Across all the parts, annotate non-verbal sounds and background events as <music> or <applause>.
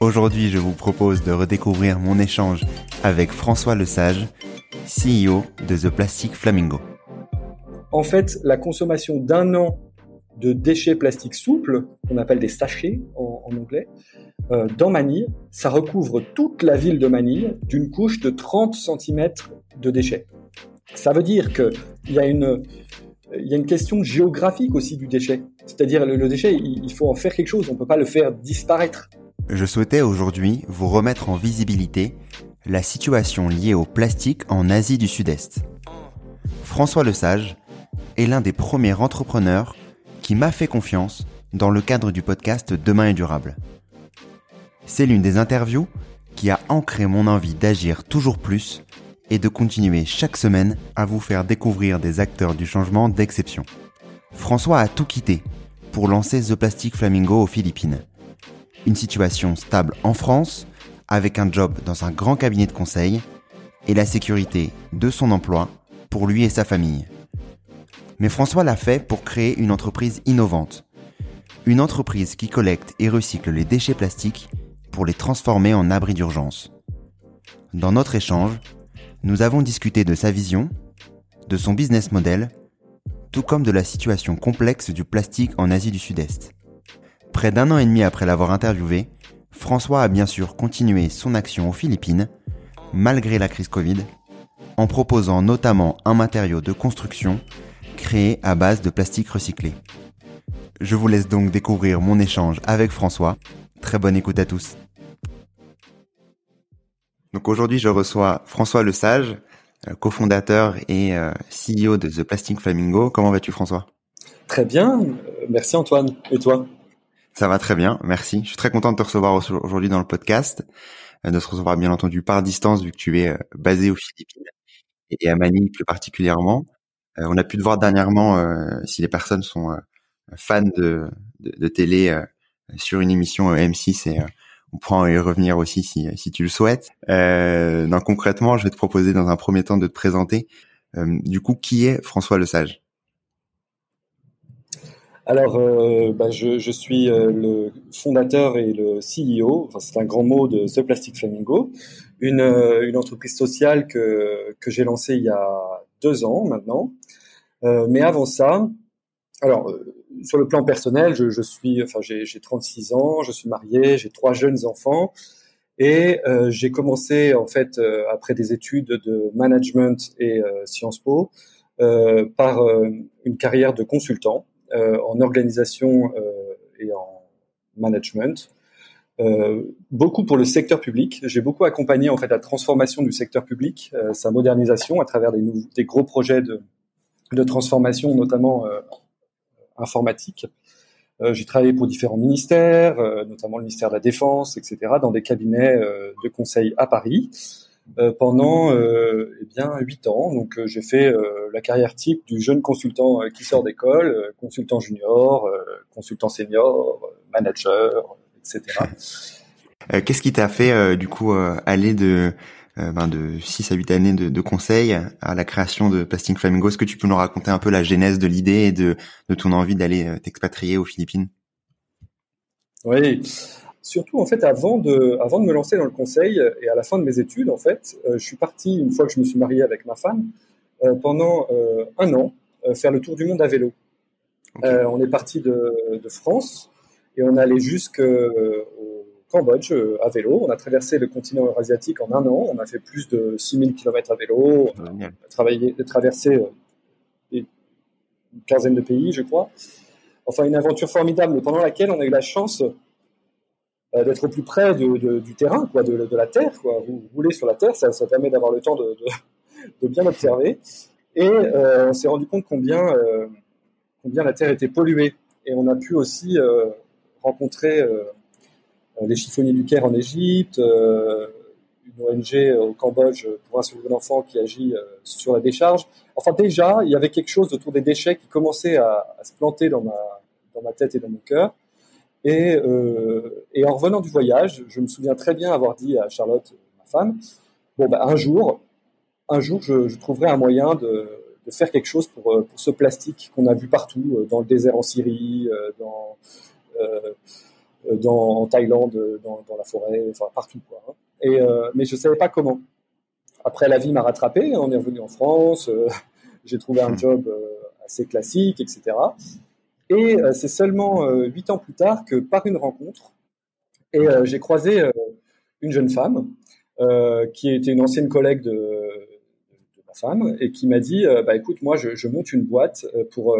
Aujourd'hui, je vous propose de redécouvrir mon échange avec François Lesage, CEO de The Plastic Flamingo. En fait, la consommation d'un an de déchets plastiques souples, qu'on appelle des sachets en, anglais, euh, dans Manille, ça recouvre toute la ville de Manille d'une couche de 30 cm de déchets. Ça veut dire qu'il y a une, y a une question géographique aussi du déchet. C'est-à-dire le, le déchet, il, il, faut en faire quelque chose. On peut pas le faire disparaître. Je souhaitais aujourd'hui vous remettre en visibilité la situation liée au plastique en Asie du Sud-Est. François Lesage est l'un des premiers entrepreneurs qui m'a fait confiance dans le cadre du podcast Demain est durable. C'est l'une des interviews qui a ancré mon envie d'agir toujours plus et de continuer chaque semaine à vous faire découvrir des acteurs du changement d'exception. François a tout quitté pour lancer The Plastic Flamingo aux Philippines. Une situation stable en France, avec un job dans un grand cabinet de conseil, et la sécurité de son emploi pour lui et sa famille. Mais François l'a fait pour créer une entreprise innovante. Une entreprise qui collecte et recycle les déchets plastiques pour les transformer en abris d'urgence. Dans notre échange, nous avons discuté de sa vision, de son business model, tout comme de la situation complexe du plastique en Asie du Sud-Est. Près d'un an et demi après l'avoir interviewé, François a bien sûr continué son action aux Philippines, malgré la crise Covid, en proposant notamment un matériau de construction créé à base de plastique recyclé. Je vous laisse donc découvrir mon échange avec François. Très bonne écoute à tous. Donc aujourd'hui, je reçois François Lesage, euh, cofondateur et euh, CEO de The Plastic Flamingo. Comment vas-tu François? Très bien, merci Antoine. Et toi? Ça va très bien, merci. Je suis très content de te recevoir aujourd'hui dans le podcast, euh, de se recevoir bien entendu par distance vu que tu es euh, basé aux Philippines et à Manille plus particulièrement. Euh, on a pu te voir dernièrement, si les personnes sont fans de, télé, sur une émission M6 et on pourra y revenir aussi si, tu le souhaites. donc concrètement, je vais te proposer dans un premier temps de te présenter. du coup, qui est François Lesage? Alors, euh, bah, je, suis euh, le fondateur et le CEO, enfin, c'est un grand mot de The Plastic Flamingo, une, euh, une entreprise sociale que, que j'ai lancée il y a deux ans maintenant. Mais avant ça, alors sur le plan personnel, je, suis, enfin j'ai 36 ans, je suis marié, j'ai trois jeunes enfants et j'ai commencé en fait après des études de management et Sciences Po par une carrière de consultant en organisation euh, et en management. Euh, beaucoup pour le secteur public. J'ai beaucoup accompagné en fait la transformation du secteur public, sa modernisation à travers des, gros projets de, transformation, notamment informatique. Euh, j'ai travaillé pour différents ministères, euh, notamment le ministère de la Défense, etc., dans des cabinets euh, de conseil à Paris. Euh, pendant euh, eh bien huit ans. Donc euh, j'ai fait la carrière type du jeune consultant qui sort d'école, consultant junior, consultant senior, manager, etc. Qu'est-ce qui t'a fait du coup aller de ben de 6 à 8 années de, de conseil à la création de Plastic Flamingo? Est-ce que tu peux nous raconter un peu la genèse de l'idée et de, de ton envie d'aller t'expatrier aux Philippines? Oui, surtout en fait avant de, avant de me lancer dans le conseil et à la fin de mes études, en fait, je suis parti une fois que je me suis marié avec ma femme pendant un an faire le tour du monde à vélo. on est parti de, de France et on allait jusqu'au Cambodge euh, à vélo. On a traversé le continent eurasiatique en un an. On a fait plus de 6000 km à vélo. On a travaillé, traversé euh, une quinzaine de pays, je crois. Enfin, une aventure formidable pendant laquelle on a eu la chance euh, d'être au plus près du terrain, de, la terre. Quoi. Vous roulez sur la terre, ça, permet d'avoir le temps de, bien observer. Et on s'est rendu compte combien, combien la terre était polluée. Et on a pu aussi rencontrer euh, les chiffonniers du Caire en Égypte, euh, une ONG au Cambodge pour un sauver l'enfant qui agit euh, sur la décharge. Enfin, déjà, il y avait quelque chose autour des déchets qui commençait à, se planter dans ma tête et dans mon cœur. Et, et, en revenant du voyage, je me souviens très bien avoir dit à Charlotte, ma femme, bon, ben, un jour, un jour, je, trouverai un moyen de, de, faire quelque chose pour, pour ce plastique qu'on a vu partout, dans le désert en Syrie, dans, euh, dans, en Thaïlande, euh, dans, dans, la forêt, enfin partout. Quoi, hein. Et, euh, mais je ne savais pas comment. Après, la vie m'a rattrapé. On est revenu en France. <laughs> j'ai trouvé un hmm. job assez classique, etc. Et c'est seulement huit ans plus tard que par une rencontre, et j'ai croisé une jeune femme qui était une ancienne collègue de, de ma femme et qui m'a dit bah écoute moi je, je monte une boîte pour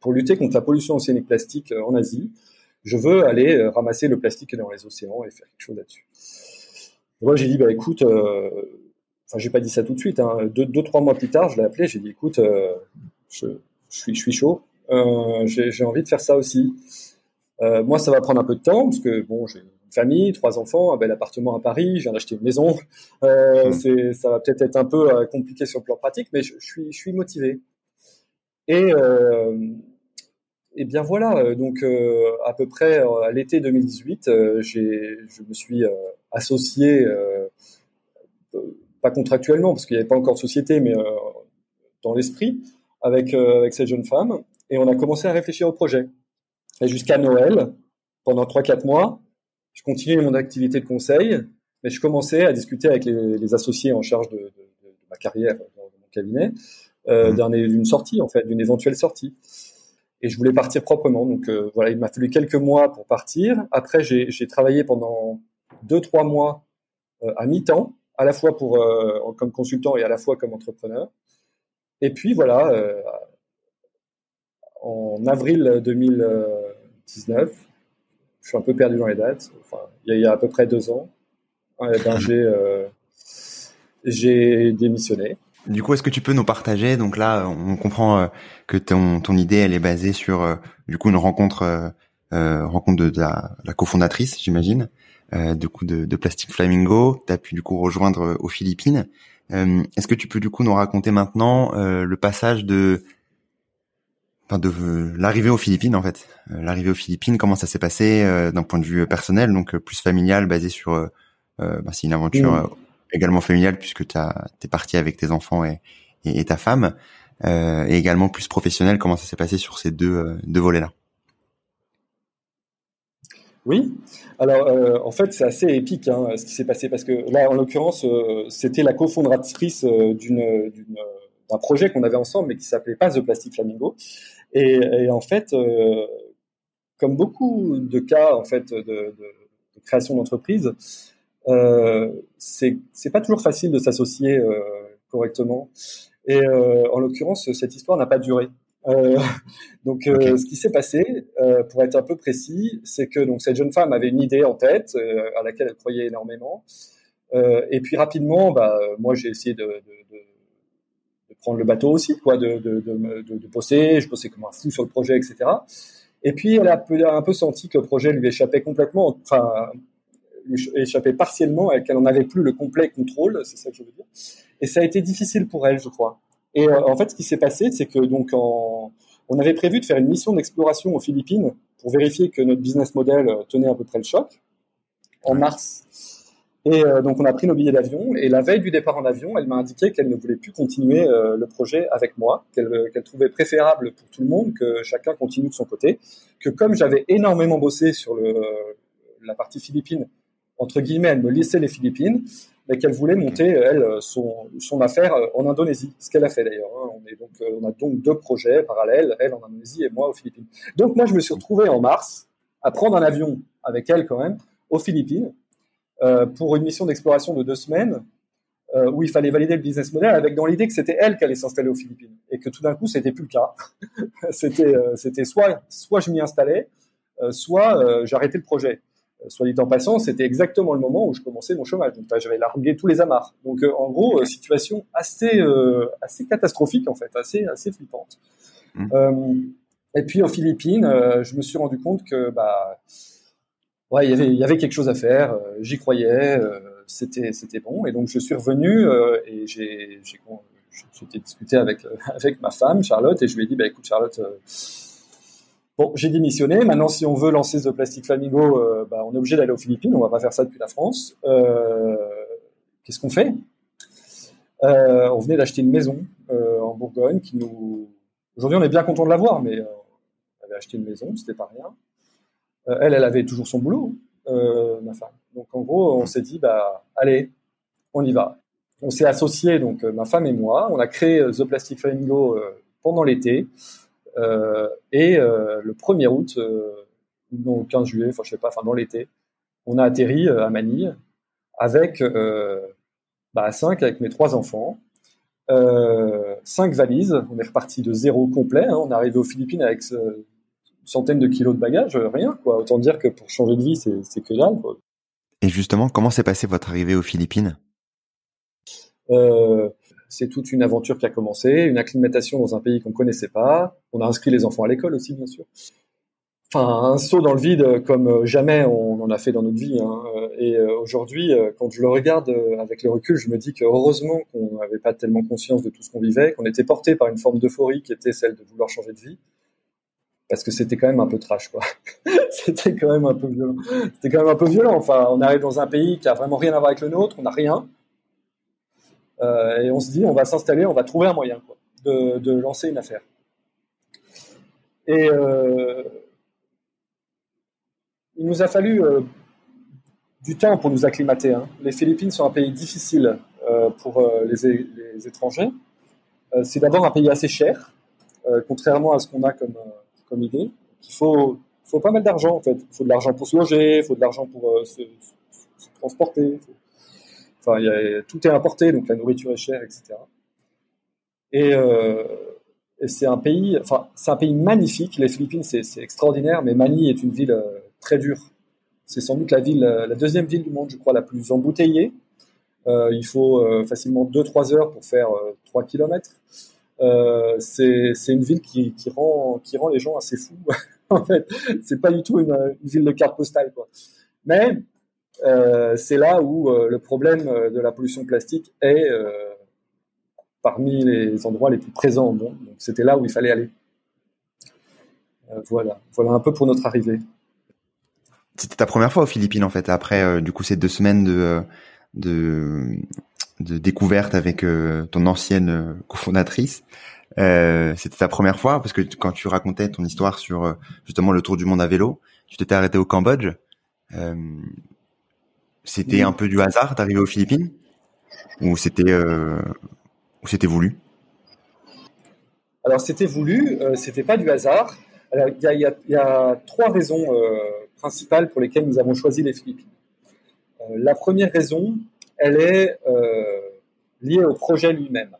pour lutter contre la pollution océanique plastique en Asie je veux aller euh, ramasser le plastique dans les océans et faire quelque chose là-dessus. Moi, j'ai dit, bah écoute, euh, enfin, j'ai pas dit ça tout de suite. Hein, deux, deux, trois mois plus tard, je l'ai appelé. J'ai dit, écoute, euh, je, je, suis, je suis chaud. Euh, j'ai envie de faire ça aussi. Euh, moi, ça va prendre un peu de temps parce que bon, j'ai une famille, trois enfants, un bel appartement à Paris, je viens d'acheter une maison. Euh, mmh. Ça va peut-être être un peu euh, compliqué sur le plan pratique, mais je, je suis, je suis motivé. Et et bien voilà, donc à peu près à l'été 2018, j'ai, je me suis associé, pas contractuellement parce qu'il n'y avait pas encore de société, mais dans l'esprit, avec, avec cette jeune femme, et on a commencé à réfléchir au projet. Et jusqu'à Noël, pendant 3-4 mois, je continuais mon activité de conseil, mais je commençais à discuter avec les, les associés en charge de, de, de, ma carrière dans, mon cabinet, euh, mmh. d'une sortie, en fait, d'une éventuelle sortie et je voulais partir proprement. Donc euh, voilà, il m'a fallu quelques mois pour partir. Après, j'ai travaillé pendant deux trois mois euh, à mi-temps, à la fois pour comme consultant et à la fois comme entrepreneur. Et puis voilà, en avril 2019, je suis un peu perdu dans les dates. Enfin, il y a, à peu près deux ans, eh ben, j'ai démissionné. Du coup, est-ce que tu peux nous partager? Donc là, on comprend euh, que ton, ton idée, elle est basée sur euh, du coup une rencontre, euh, rencontre de, la, la cofondatrice, j'imagine, du coup de, Plastic Flamingo. Tu as pu du coup rejoindre aux Philippines. est-ce que tu peux du coup nous raconter maintenant le passage de Enfin, de l'arrivée aux Philippines en fait, l'arrivée aux Philippines, comment ça s'est passé d'un point de vue personnel, donc plus familial, basé sur, bah, c'est une aventure mmh. également familiale puisque tu es parti avec tes enfants et, et, ta femme, euh, et également plus professionnel. Comment ça s'est passé sur ces deux, euh, deux volets-là? Oui, alors euh, en fait c'est assez épique hein, ce qui s'est passé parce que là en l'occurrence euh, c'était la cofondatrice euh, d'une, d'un projet qu'on avait ensemble mais qui s'appelait pas The Plastic Flamingo et, et en fait comme beaucoup de cas en fait de, de, de création d'entreprise euh, c'est pas toujours facile de s'associer euh, correctement. Et euh, en l'occurrence, cette histoire n'a pas duré. Euh, <laughs> donc, euh, ce qui s'est passé, euh, pour être un peu précis, c'est que donc cette jeune femme avait une idée en tête à laquelle elle croyait énormément. et puis rapidement, bah, moi, j'ai essayé de, prendre le bateau aussi, quoi, de, de, de, de, bosser. Je bossais comme un fou sur le projet, etc. Et puis, elle a un peu, senti que le projet lui échappait complètement. Enfin, lui échappait partiellement et qu'elle n'en avait plus le complet contrôle, c'est ça que je veux dire. Et ça a été difficile pour elle, je crois. Et euh, en fait, ce qui s'est passé, c'est que donc on avait prévu de faire une mission d'exploration aux Philippines pour vérifier que notre business model euh, tenait à peu près le choc. en mars. Et donc on a pris nos billets d'avion et la veille du départ en avion, elle m'a indiqué qu'elle ne voulait plus continuer le projet avec moi, qu'elle trouvait préférable pour tout le monde que chacun continue de son côté, que comme j'avais énormément bossé sur le, la partie philippine, entre guillemets, elle me laissait les Philippines, mais qu'elle voulait monter, elle, son, son affaire en Indonésie, ce qu'elle a fait d'ailleurs. Hein. On, donc, on a donc deux projets parallèles, elle en Indonésie et moi aux Philippines. Donc moi, je me suis retrouvé en mars à prendre un avion avec elle quand même aux Philippines euh, pour une mission d'exploration de deux semaines euh, où il fallait valider le business model avec dans l'idée que c'était elle qui allait s'installer aux Philippines et que tout d'un coup, c'était plus le cas. <laughs> c'était, euh, c'était soit, soit je m'y installais, euh, soit j'arrêtais le projet soit dit en passant, c'était exactement le moment où je commençais mon chômage. Donc j'avais largué tous les amarres. Donc euh, en gros, euh, situation assez euh, assez catastrophique en fait, assez assez flippante. Mmh. et puis aux Philippines, je me suis rendu compte que bah il y avait quelque chose à faire. J'y croyais, c'était c'était bon. Et donc je suis revenu et j'ai discuté avec ma femme Charlotte et je lui ai dit bah écoute Charlotte Bon, j'ai démissionné. Maintenant, si on veut lancer The Plastic Flamingo, euh, bah, on est obligé d'aller aux Philippines. On va pas faire ça depuis la France. Euh, Qu'est-ce qu'on fait? Euh, On venait d'acheter une maison euh, en Bourgogne qui nous. Aujourd'hui, on est bien content de l'avoir, mais euh, on avait acheté une maison, c'était pas rien. Elle, elle avait toujours son boulot, ma femme. Donc, en gros, on s'est dit, bah, allez, on y va. On s'est associés, donc ma femme et moi. On a créé The Plastic Flamingo pendant l'été. Euh, et euh, le 1er août, euh, non, le 15 juillet, enfin je sais pas, enfin dans l'été, on a atterri à Manille avec bah, 5 avec mes trois enfants. Euh, cinq valises. On est reparti de zéro complet. Hein. On est arrivé aux Philippines avec centaine de kilos de bagages, rien. Quoi. Autant dire que pour changer de vie, c'est que dalle. Quoi. Et justement, comment s'est passé votre arrivée aux Philippines? Euh, c'est toute une aventure qui a commencé, une acclimatation dans un pays qu'on connaissait pas. On a inscrit les enfants à l'école aussi, bien sûr. Enfin, un saut dans le vide comme jamais on en a fait dans notre vie. Hein. Et euh, aujourd'hui, euh, quand je le regarde euh, avec le recul, je me dis que heureusement qu'on n'avait pas tellement conscience de tout ce qu'on vivait, qu'on était porté par une forme d'euphorie qui était celle de vouloir changer de vie parce que c'était quand même un peu trash quoi. <laughs> c'était quand même un peu violent. C'était quand même un peu violent. Enfin, on arrive dans un pays qui a vraiment rien à voir avec le nôtre, on n'a rien. Euh, et on se dit, on va s'installer, on va trouver un moyen de, lancer une affaire. Et euh, il nous a fallu euh, du temps pour nous acclimater. Hein. Les Philippines sont un pays difficile pour les, étrangers. c'est d'abord un pays assez cher, contrairement à ce qu'on a comme, comme idée. Il faut, pas mal d'argent en fait. Il faut de l'argent pour se loger, il faut de l'argent pour se, transporter. Enfin, tout est importé, donc la nourriture est chère, etc. Euh, et, c'est un pays, enfin, c'est un pays magnifique. Les Philippines, c'est extraordinaire, mais Manille est une ville euh, très dure. C'est sans doute la euh, deuxième ville du monde, je crois, la plus embouteillée. il faut facilement 2-3 heures pour faire 3 km. c'est une ville qui, rend, les gens assez fous. <laughs> en fait, c'est pas du tout une, ville de carte postale. Mais euh, c'est là où euh, le problème euh, de la pollution plastique est parmi les endroits les plus présents. Donc c'était là où il fallait aller. voilà, voilà un peu pour notre arrivée. C'était ta première fois aux Philippines en fait, après du coup ces deux semaines de, de découverte avec ton ancienne cofondatrice. Euh, c'était ta première fois parce que quand tu racontais ton histoire sur justement le tour du monde à vélo, tu t'étais arrêté au Cambodge. Euh, c'était un peu du hasard d'arriver aux Philippines? Ou c'était euh, ou c'était voulu? Alors c'était voulu, euh, c'était pas du hasard. il y, y a, trois raisons euh, principales pour lesquelles nous avons choisi les Philippines. Euh, la première raison, elle est liée au projet lui-même.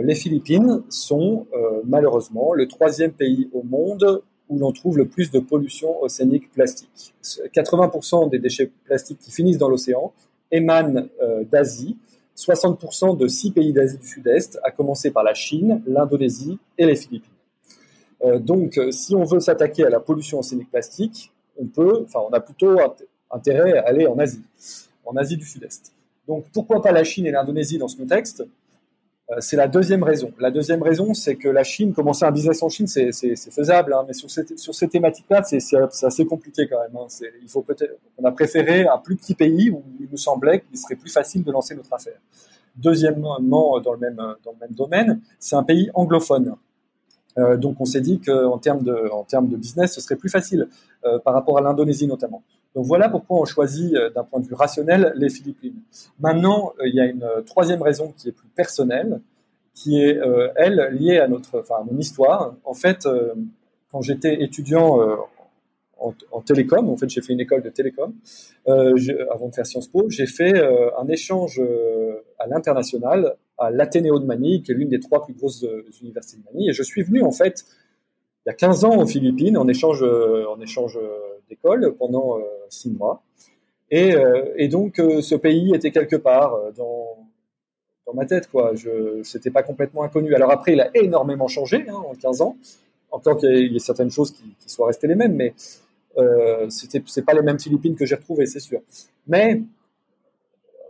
les Philippines sont malheureusement le troisième pays au monde où l'on trouve le plus de pollution océanique plastique. 80% des déchets plastiques qui finissent dans l'océan émanent euh, d'Asie, 60% de six pays d'Asie du Sud-Est, à commencer par la Chine, l'Indonésie et les Philippines. Euh, donc, euh, si on veut s'attaquer à la pollution océanique plastique, on peut, on a plutôt intérêt à aller en Asie, en Asie du Sud-Est. Donc, pourquoi pas la Chine et l'Indonésie dans ce contexte? C'est la deuxième raison. La deuxième raison, c'est que la Chine, commencer un business en Chine, c'est faisable, hein, mais sur, sur ces thématiques-là, c'est assez compliqué quand même. Hein. Il faut peut-être, on a préféré un plus petit pays où il nous semblait qu'il serait plus facile de lancer notre affaire. Deuxièmement, dans le même dans le même domaine, c'est un pays anglophone. Euh, donc on s'est dit qu'en termes de en termes de business, ce serait plus facile euh, par rapport à l'Indonésie notamment. Donc voilà pourquoi on choisit euh, d'un point de vue rationnel les Philippines. Maintenant, il y a une troisième raison qui est plus personnelle, qui est elle liée à notre enfin à mon histoire. En fait, quand j'étais étudiant en, télécom. En fait, j'ai fait une école de télécom euh, avant de faire Sciences Po. J'ai fait euh, un échange euh, à l'international à l'Athénéo de Manille, qui est l'une des trois plus grosses universités de Manille. Et je suis venu en fait il y a 15 ans aux Philippines en échange en échange d'école pendant six mois. Et, et donc ce pays était quelque part dans dans ma tête quoi. Je c'était pas complètement inconnu. Alors après il a énormément changé hein, en 15 ans. Encore qu'il y ait certaines choses qui, qui, soient restées les mêmes, mais euh, c'était c'est pas les mêmes Philippines que j'ai retrouvées, c'est sûr. Mais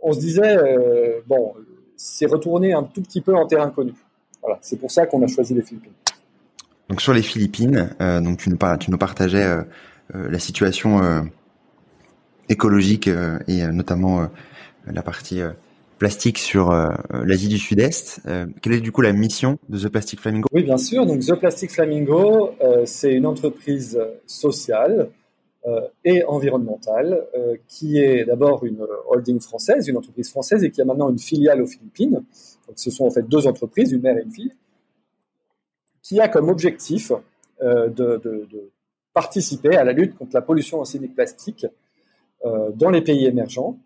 on se disait euh, bon, c'est retourner un tout petit peu en terrain connu. Voilà, c'est pour ça qu'on a choisi les Philippines. Donc sur les Philippines, euh, donc tu nous, tu nous partageais euh, euh, la situation euh, écologique et notamment la partie plastique sur euh, l'Asie du Sud-Est. Euh, quelle est du coup la mission de The Plastic Flamingo? Oui, bien sûr. Donc The Plastic Flamingo, euh, c'est une entreprise sociale et environnementale qui est d'abord une holding française, une entreprise française et qui a maintenant une filiale aux Philippines. Donc ce sont en fait deux entreprises, une mère et une fille, qui a comme objectif de, de, participer à la lutte contre la pollution arsenic plastique dans les pays émergents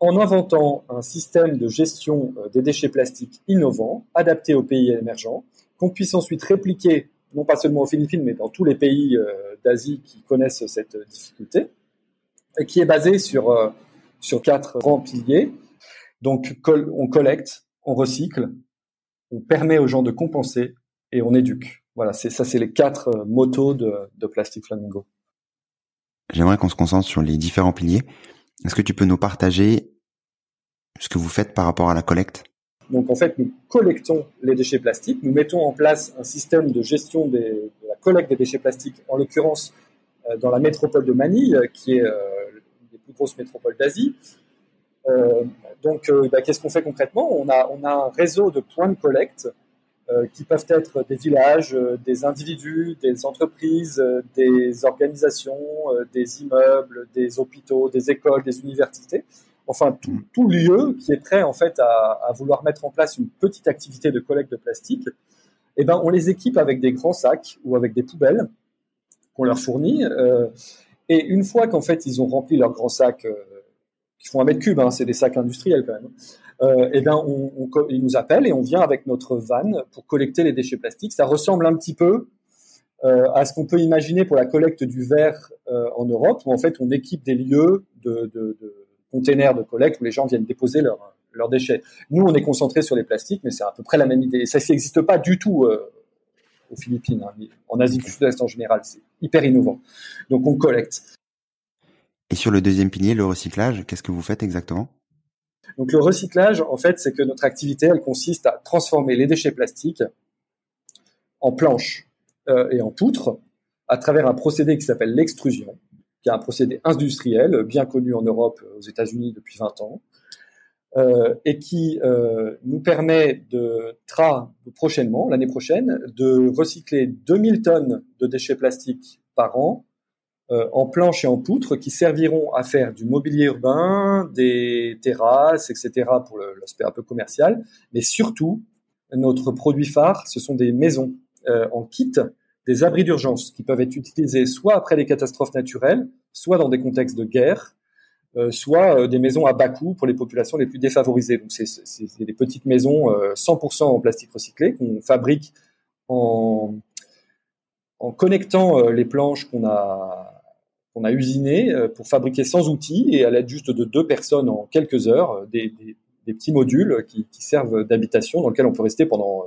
en inventant un système de gestion euh, des déchets plastiques innovant, adapté aux pays émergents, qu'on puisse ensuite répliquer, non pas seulement aux Philippines, mais dans tous les pays euh, d'Asie qui connaissent cette difficulté, et qui est basé sur, euh, sur quatre grands piliers. Donc, on collecte, on recycle, on permet aux gens de compenser et on éduque. Voilà, c'est ça, c'est les quatre motos de, de Plastic Flamingo. J'aimerais qu'on se concentre sur les différents piliers. Est-ce que tu peux nous partager ce que vous faites par rapport à la collecte? Donc en fait, nous collectons les déchets plastiques, nous mettons en place un système de gestion des, de la collecte des déchets plastiques, en l'occurrence euh, dans la métropole de Manille, qui est euh, une des plus grosses métropoles d'Asie. Euh, donc, euh, bah, qu'est-ce qu'on fait concrètement? On a, on a un réseau de points de collecte euh, qui peuvent être des villages, euh, des individus, des entreprises, des organisations, des immeubles, des hôpitaux, des écoles, des universités enfin tout, lieu qui est prêt en fait à, vouloir mettre en place une petite activité de collecte de plastique, eh ben on les équipe avec des grands sacs ou avec des poubelles qu'on leur fournit. Euh, et une fois qu'en fait ils ont rempli leurs grands sacs euh, qui font un mètre cube, hein, c'est des sacs industriels quand même. Euh, eh ben ils nous appellent et on vient avec notre van pour collecter les déchets plastiques. Ça ressemble un petit peu à ce qu'on peut imaginer pour la collecte du verre en Europe, où en fait on équipe des lieux de, containers de collecte où les gens viennent déposer leurs leurs déchets. Nous, on est concentré sur les plastiques, mais c'est à peu près la même idée. Et ça n'existe pas du tout euh, aux Philippines, hein, en Asie du Sud-Est en général. C'est hyper innovant. Donc, on collecte. Et sur le deuxième pilier, le recyclage, qu'est-ce que vous faites exactement? Donc, le recyclage, en fait, c'est que notre activité, elle consiste à transformer les déchets plastiques en planches euh, et en poutres à travers un procédé qui s'appelle l'extrusion qui est un procédé industriel bien connu en Europe, aux États-Unis depuis 20 ans, euh, et qui euh, nous permet de prochainement, l'année prochaine, de recycler 2000 tonnes de déchets plastiques par an euh, en planches et en poutres qui serviront à faire du mobilier urbain, des terrasses, etc. pour l'aspect un peu commercial, mais surtout notre produit phare, ce sont des maisons euh, en kit des abris d'urgence qui peuvent être utilisés soit après des catastrophes naturelles, soit dans des contextes de guerre, euh, soit euh, des maisons à bas coût pour les populations les plus défavorisées. Donc c'est des petites maisons 100% euh, en plastique recyclé qu'on fabrique en, en connectant les planches qu'on a qu'on a usinées pour fabriquer sans outils et à l'aide juste de deux personnes en quelques heures des, des, des petits modules qui, qui servent d'habitation dans lesquels on peut rester pendant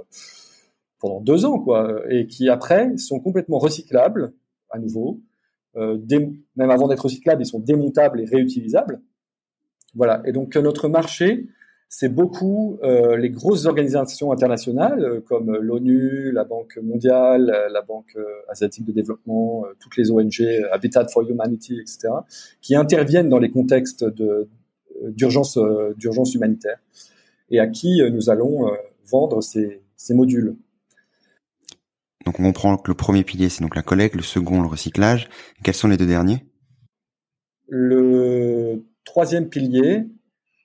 pendant deux ans, quoi, et qui après sont complètement recyclables à nouveau. Euh, même avant d'être recyclables, ils sont démontables et réutilisables. Voilà. Et donc notre marché, c'est beaucoup euh, les grosses organisations internationales euh, comme l'ONU, la Banque mondiale, la Banque asiatique de développement, toutes les ONG, Habitat for Humanity, etc., qui interviennent dans les contextes d'urgence d'urgence humanitaire et à qui nous allons vendre ces, ces modules. Donc on comprend que le premier pilier c'est donc la collecte, le second le recyclage. Quels sont les deux derniers? Le troisième pilier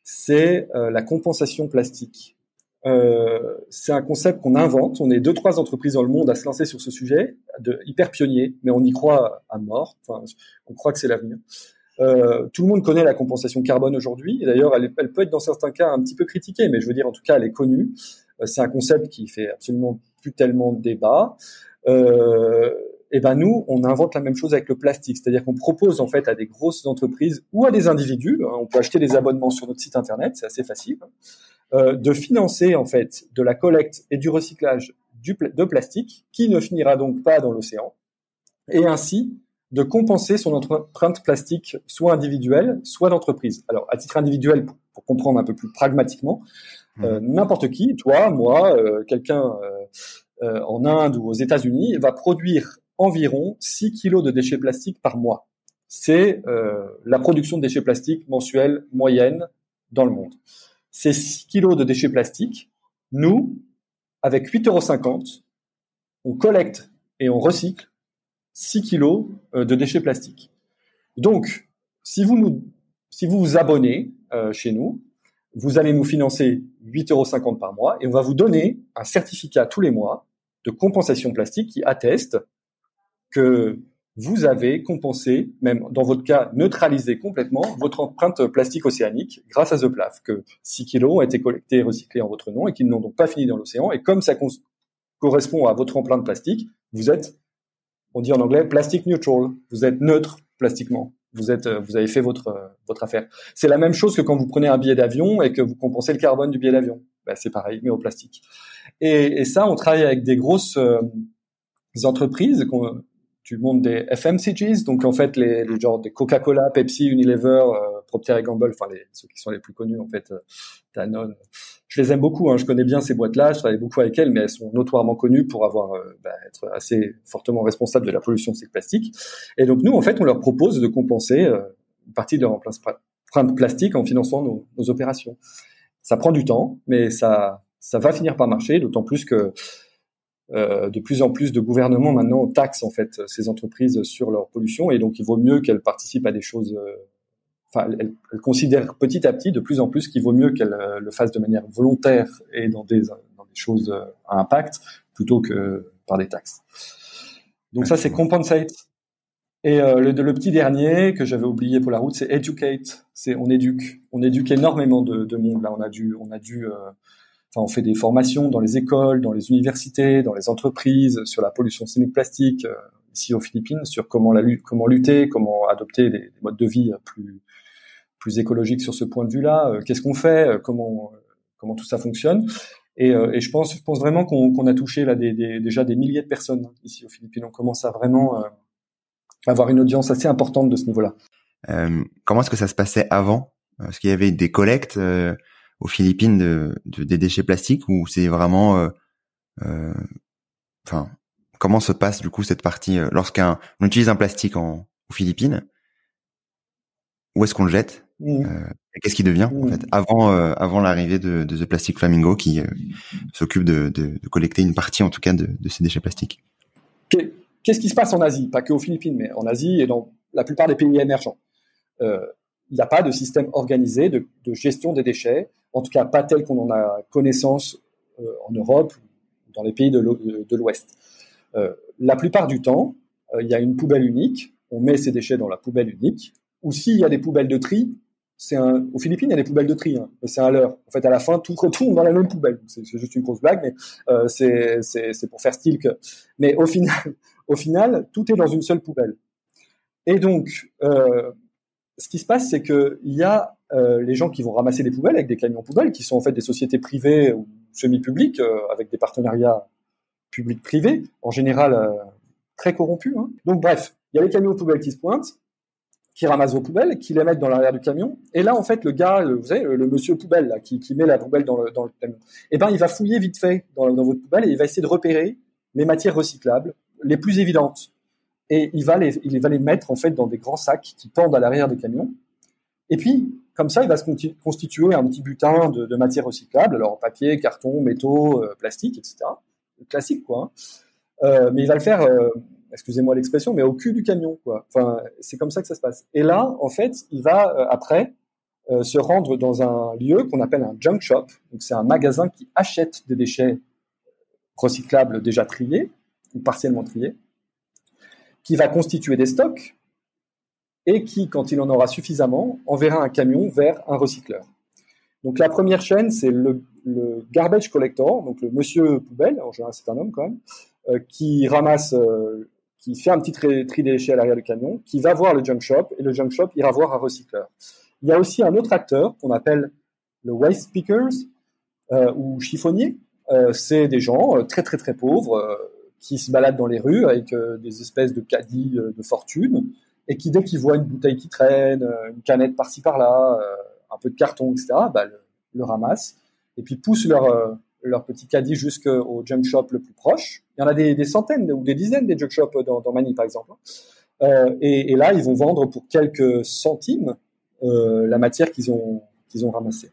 c'est euh, la compensation plastique. Euh, c'est un concept qu'on invente. On est deux, trois entreprises dans le monde à se lancer sur ce sujet, de hyper pionniers, mais on y croit à mort. Enfin, on croit que c'est l'avenir. Euh, tout le monde connaît la compensation carbone aujourd'hui. D'ailleurs, elle, peut être dans certains cas un petit peu critiquée, mais je veux dire, en tout cas, elle est connue. Euh, c'est un concept qui fait absolument plus tellement de débat. Euh, et ben nous, on invente la même chose avec le plastique, c'est-à-dire qu'on propose en fait à des grosses entreprises ou à des individus, hein, on peut acheter des abonnements sur notre site internet, c'est assez facile, euh, de financer en fait de la collecte et du recyclage du, de plastique qui ne finira donc pas dans l'océan, et ainsi de compenser son empreinte plastique soit individuelle, soit d'entreprise. Alors à titre individuel, pour, comprendre un peu plus pragmatiquement, euh, mmh. n'importe qui, toi, moi, euh, quelqu'un en Inde ou aux États-Unis, va produire environ 6 kilos de déchets plastiques par mois. C'est euh, la production de déchets plastiques mensuelle moyenne dans le monde. Ces 6 kilos de déchets plastiques, nous, avec 8,50 euros, on collecte et on recycle 6 kilos euh, de déchets plastiques. Donc, si vous vous abonnez euh, chez nous, vous allez nous financer 8,50 euros par mois et on va vous donner un certificat tous les mois de compensation plastique qui atteste que vous avez compensé, même dans votre cas neutralisé complètement, votre empreinte plastique océanique grâce à The Plaf, que 6 kilos ont été collectés et recyclés en votre nom et qui n'ont donc pas fini dans l'océan. Et comme ça correspond à votre empreinte plastique, vous êtes, on dit en anglais, plastic neutral. Vous êtes neutre plastiquement. Vous êtes, vous avez fait votre votre affaire. C'est la même chose que quand vous prenez un billet d'avion et que vous compensez le carbone du billet d'avion. Ben, c'est pareil, mais au plastique. Et, et, ça, on travaille avec des grosses euh, entreprises du monde des FMCGs, donc en fait les, les genres des Coca-Cola, Pepsi, Unilever, euh, Procter Gamble, enfin les, ceux qui sont les plus connus en fait, euh, Danone. Je les aime beaucoup, hein, je connais bien ces boîtes-là, je travaille beaucoup avec elles, mais elles sont notoirement connues pour avoir euh, bah, être assez fortement responsables de la pollution de ces plastiques. Et donc nous en fait on leur propose de compenser euh, une partie de leur empreinte plastique en finançant nos, nos, opérations. Ça prend du temps, mais ça ça va finir par marcher, d'autant plus que euh, de plus en plus de gouvernements maintenant taxent en fait ces entreprises sur leur pollution et donc il vaut mieux qu'elles participent à des choses. Euh, enfin, elles, considèrent petit à petit de plus en plus qu'il vaut mieux qu'elles euh, le fassent de manière volontaire et dans des, dans des choses à impact plutôt que par des taxes. Donc ça c'est compensate. Et le, le, petit dernier que j'avais oublié pour la route, c'est educate. C'est on éduque, on éduque énormément de, de monde. Là, on a dû, on a dû On fait des formations dans les écoles, dans les universités, dans les entreprises sur la pollution chimique plastique euh, ici aux Philippines, sur comment, la, comment lutter, comment adopter des, des, modes de vie plus plus écologiques sur ce point de vue-là. Euh, qu'est-ce qu'on fait euh, Comment comment tout ça fonctionne et, je pense, je pense vraiment qu'on a touché là déjà des milliers de personnes ici aux Philippines. On commence à vraiment euh, avoir une audience assez importante de ce niveau-là. Euh, comment est-ce que ça se passait avant? Est-ce qu'il y avait des collectes aux Philippines de, de des déchets plastiques ou c'est vraiment, euh, euh, enfin, comment se passe du coup cette partie euh, lorsqu'on utilise un plastique en, aux Philippines? Où est-ce qu'on le jette? Mmh. Qu'est-ce qui devient en mmh. fait avant avant l'arrivée de, de, The Plastic Flamingo qui s'occupe de, de, de, collecter une partie en tout cas de, de ces déchets plastiques? Qu'est-ce qui se passe en Asie? Pas que aux Philippines, mais en Asie et dans la plupart des pays émergents. Euh, il n'y a pas de système organisé de, gestion des déchets en tout cas pas tel qu'on en a connaissance euh, en Europe ou dans les pays de l'Ouest. Euh, la plupart du temps, euh, il y a une poubelle unique, on met ses déchets dans la poubelle unique, ou s'il y a des poubelles de tri, c'est un, aux Philippines, il y a des poubelles de tri, hein, c'est un leurre. En fait, à la fin, tout retourne dans la même poubelle. C'est juste une grosse blague, mais c'est pour faire style que. Mais au final, <laughs> au final, tout est dans une seule poubelle. Et donc, ce qui se passe, c'est qu'il y a les gens qui vont ramasser les poubelles avec des camions poubelles, qui sont en fait des sociétés privées ou semi-publiques, euh, avec des partenariats publics-privés, en général euh, très corrompus. Hein. Donc bref, il y a les camions poubelles qui se pointent, qui ramassent vos poubelles, qui les mettent dans l'arrière du camion. Et là, en fait, le gars, vous savez, le, monsieur poubelle là, qui, met la poubelle dans le, dans le camion, eh ben, il va fouiller vite fait dans, dans, votre poubelle et il va essayer de repérer les matières recyclables les plus évidentes. Et il va les, il va les mettre en fait dans des grands sacs qui pendent à l'arrière des camions. Et puis, comme ça, il va se constituer un petit butin de, matières recyclables, alors papier, carton, métaux, euh, plastique, etc. Classique, quoi. Hein. Euh, mais il va le faire, euh, excusez-moi l'expression, mais au cul du camion, quoi. Enfin, c'est comme ça que ça se passe. Et là, en fait, il va après se rendre dans un lieu qu'on appelle un junk shop. Donc, c'est un magasin qui achète des déchets recyclables déjà triés ou partiellement triés, qui va constituer des stocks et qui, quand il en aura suffisamment, enverra un camion vers un recycleur. Donc la première chaîne, c'est le, garbage collector, donc le monsieur poubelle, en général c'est un homme quand même, euh, qui ramasse, euh, qui fait un petit tri, des déchets à l'arrière du camion, qui va voir le junk shop, et le junk shop ira voir un recycleur. Il y a aussi un autre acteur qu'on appelle le waste pickers euh, ou chiffonnier. c'est des gens très très très pauvres qui se baladent dans les rues avec des espèces de caddies de fortune et qui dès qu'ils voient une bouteille qui traîne, une canette par-ci par-là, un peu de carton, etc., bah, le, le ramassent et puis poussent leur leur petit caddie jusqu'au junk shop le plus proche. Il y en a des, centaines ou des dizaines des junk shops dans, dans par exemple. Euh, et, là, ils vont vendre pour quelques centimes euh, la matière qu'ils ont, qu'ils ont ramassée.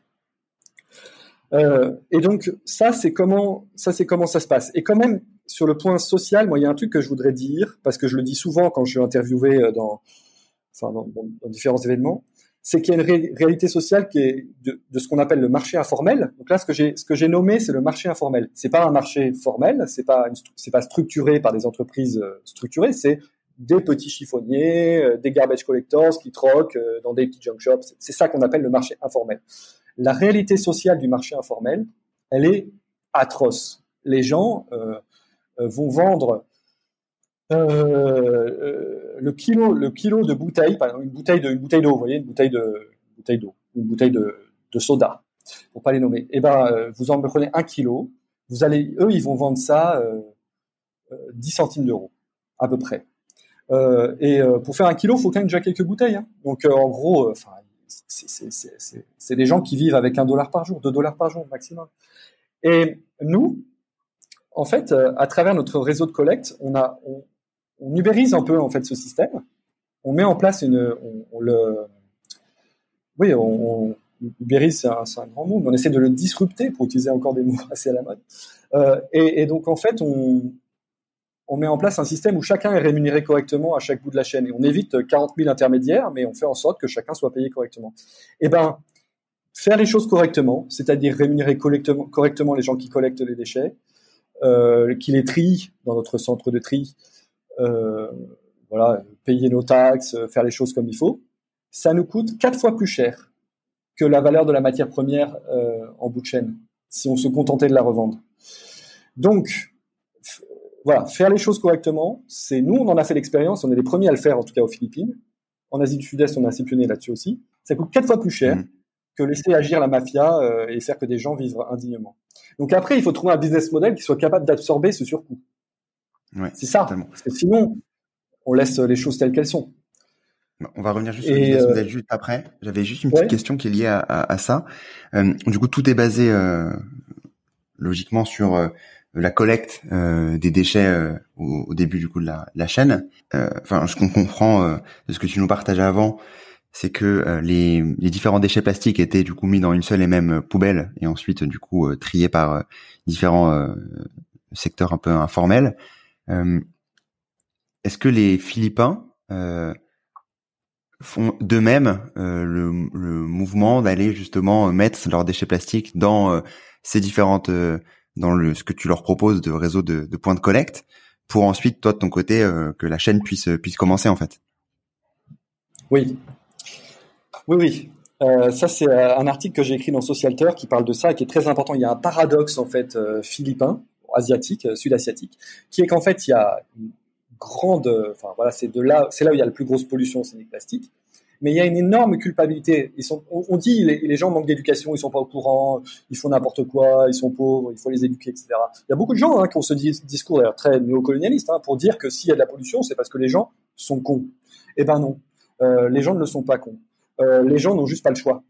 Euh, et donc ça c'est comment ça c'est comment ça se passe. Et quand même sur le point social, moi il y a un truc que je voudrais dire parce que je le dis souvent quand je suis interviewé dans, enfin, dans différents événements, c'est qu'il y a une réalité sociale qui est de, ce qu'on appelle le marché informel. Donc là, ce que j'ai nommé, c'est le marché informel. C'est pas un marché formel, c'est pas pas structuré par des entreprises euh, structurées, c'est des petits chiffonniers, euh, des garbage collectors qui troquent euh, dans des petits junk shops. C'est ça qu'on appelle le marché informel. La réalité sociale du marché informel, elle est atroce. Les gens vont vendre euh, le kilo, le kilo de bouteille, par exemple, une bouteille de, une d'eau, vous voyez, une bouteille de, bouteille d'eau, une bouteille de, de soda, pour pas les nommer. Eh ben, euh, vous en prenez un kilo, vous allez, eux, ils vont vendre ça euh, 10 centimes d'euros, à peu près. Euh, et pour faire un kilo, faut quand même déjà quelques bouteilles. Hein. Donc, en gros, c'est des gens qui vivent avec un dollar par jour, deux dollars par jour maximum. Et nous, en fait, à travers notre réseau de collecte, on a, on, ubérise un peu en fait ce système. On met en place une, on, le, oui, on, ubérise, c'est un, grand mot, mais on essaie de le disrupter pour utiliser encore des mots <laughs> assez à la mode. Euh, et, donc en fait, on, on met en place un système où chacun est rémunéré correctement à chaque bout de la chaîne. Et on évite 40 000 intermédiaires, mais on fait en sorte que chacun soit payé correctement. Et eh ben, faire les choses correctement, c'est-à-dire rémunérer correctement les gens qui collectent les déchets, euh, qui les dans notre centre de tri, euh, voilà, payer nos taxes, faire les choses comme il faut, ça nous coûte quatre fois plus cher que la valeur de la matière première euh, en bout de chaîne, si on se contentait de la revendre. Donc, voilà, faire les choses correctement, c'est nous, on en a fait l'expérience, on est les premiers à le faire, en tout cas aux Philippines. En Asie du Sud-Est, on a pionnier là-dessus aussi. Ça coûte quatre fois plus cher mmh. Que laisser agir la mafia euh, et faire que des gens vivent indignement. Donc après, il faut trouver un business model qui soit capable d'absorber ce surcoût c'est ça. Parce que sinon, on laisse les choses telles qu'elles sont. On va revenir juste sur modèle juste après. J'avais juste une petite question qui est liée à, ça. Euh, du coup, tout est basé euh, logiquement sur euh, la collecte des déchets au, début du coup de la, chaîne. Enfin, ce qu'on comprend de ce que tu nous partageais avant, c'est que les, les, différents déchets plastiques étaient du coup mis dans une seule et même poubelle et ensuite du coup triés par différents secteurs un peu informels. Euh, est-ce que les Philippins euh, font de même euh, le, mouvement d'aller justement mettre leurs déchets plastiques dans ces différentes dans le ce que tu leur proposes de réseau de, points de collecte pour ensuite toi de ton côté que la chaîne puisse puisse commencer en fait? Oui, oui, oui. ça c'est un article que j'ai écrit dans Socialter qui parle de ça et qui est très important. Il y a un paradoxe en fait philippin asiatique, euh, sud-asiatique, qui est qu'en fait, il y a une grande, enfin voilà, c'est là, c'est là où il y a la plus grosse pollution, c'est les plastiques. Mais il y a une énorme culpabilité. On, dit les, les, gens manquent d'éducation, ils sont pas au courant, ils font n'importe quoi, ils sont pauvres, il faut les éduquer, etc. Il y a beaucoup de gens hein, qui ont ce discours très néocolonialiste hein, pour dire que s'il y a de la pollution, c'est parce que les gens sont cons. Eh ben non. les gens ne le sont pas cons. Les gens n'ont juste pas le choix.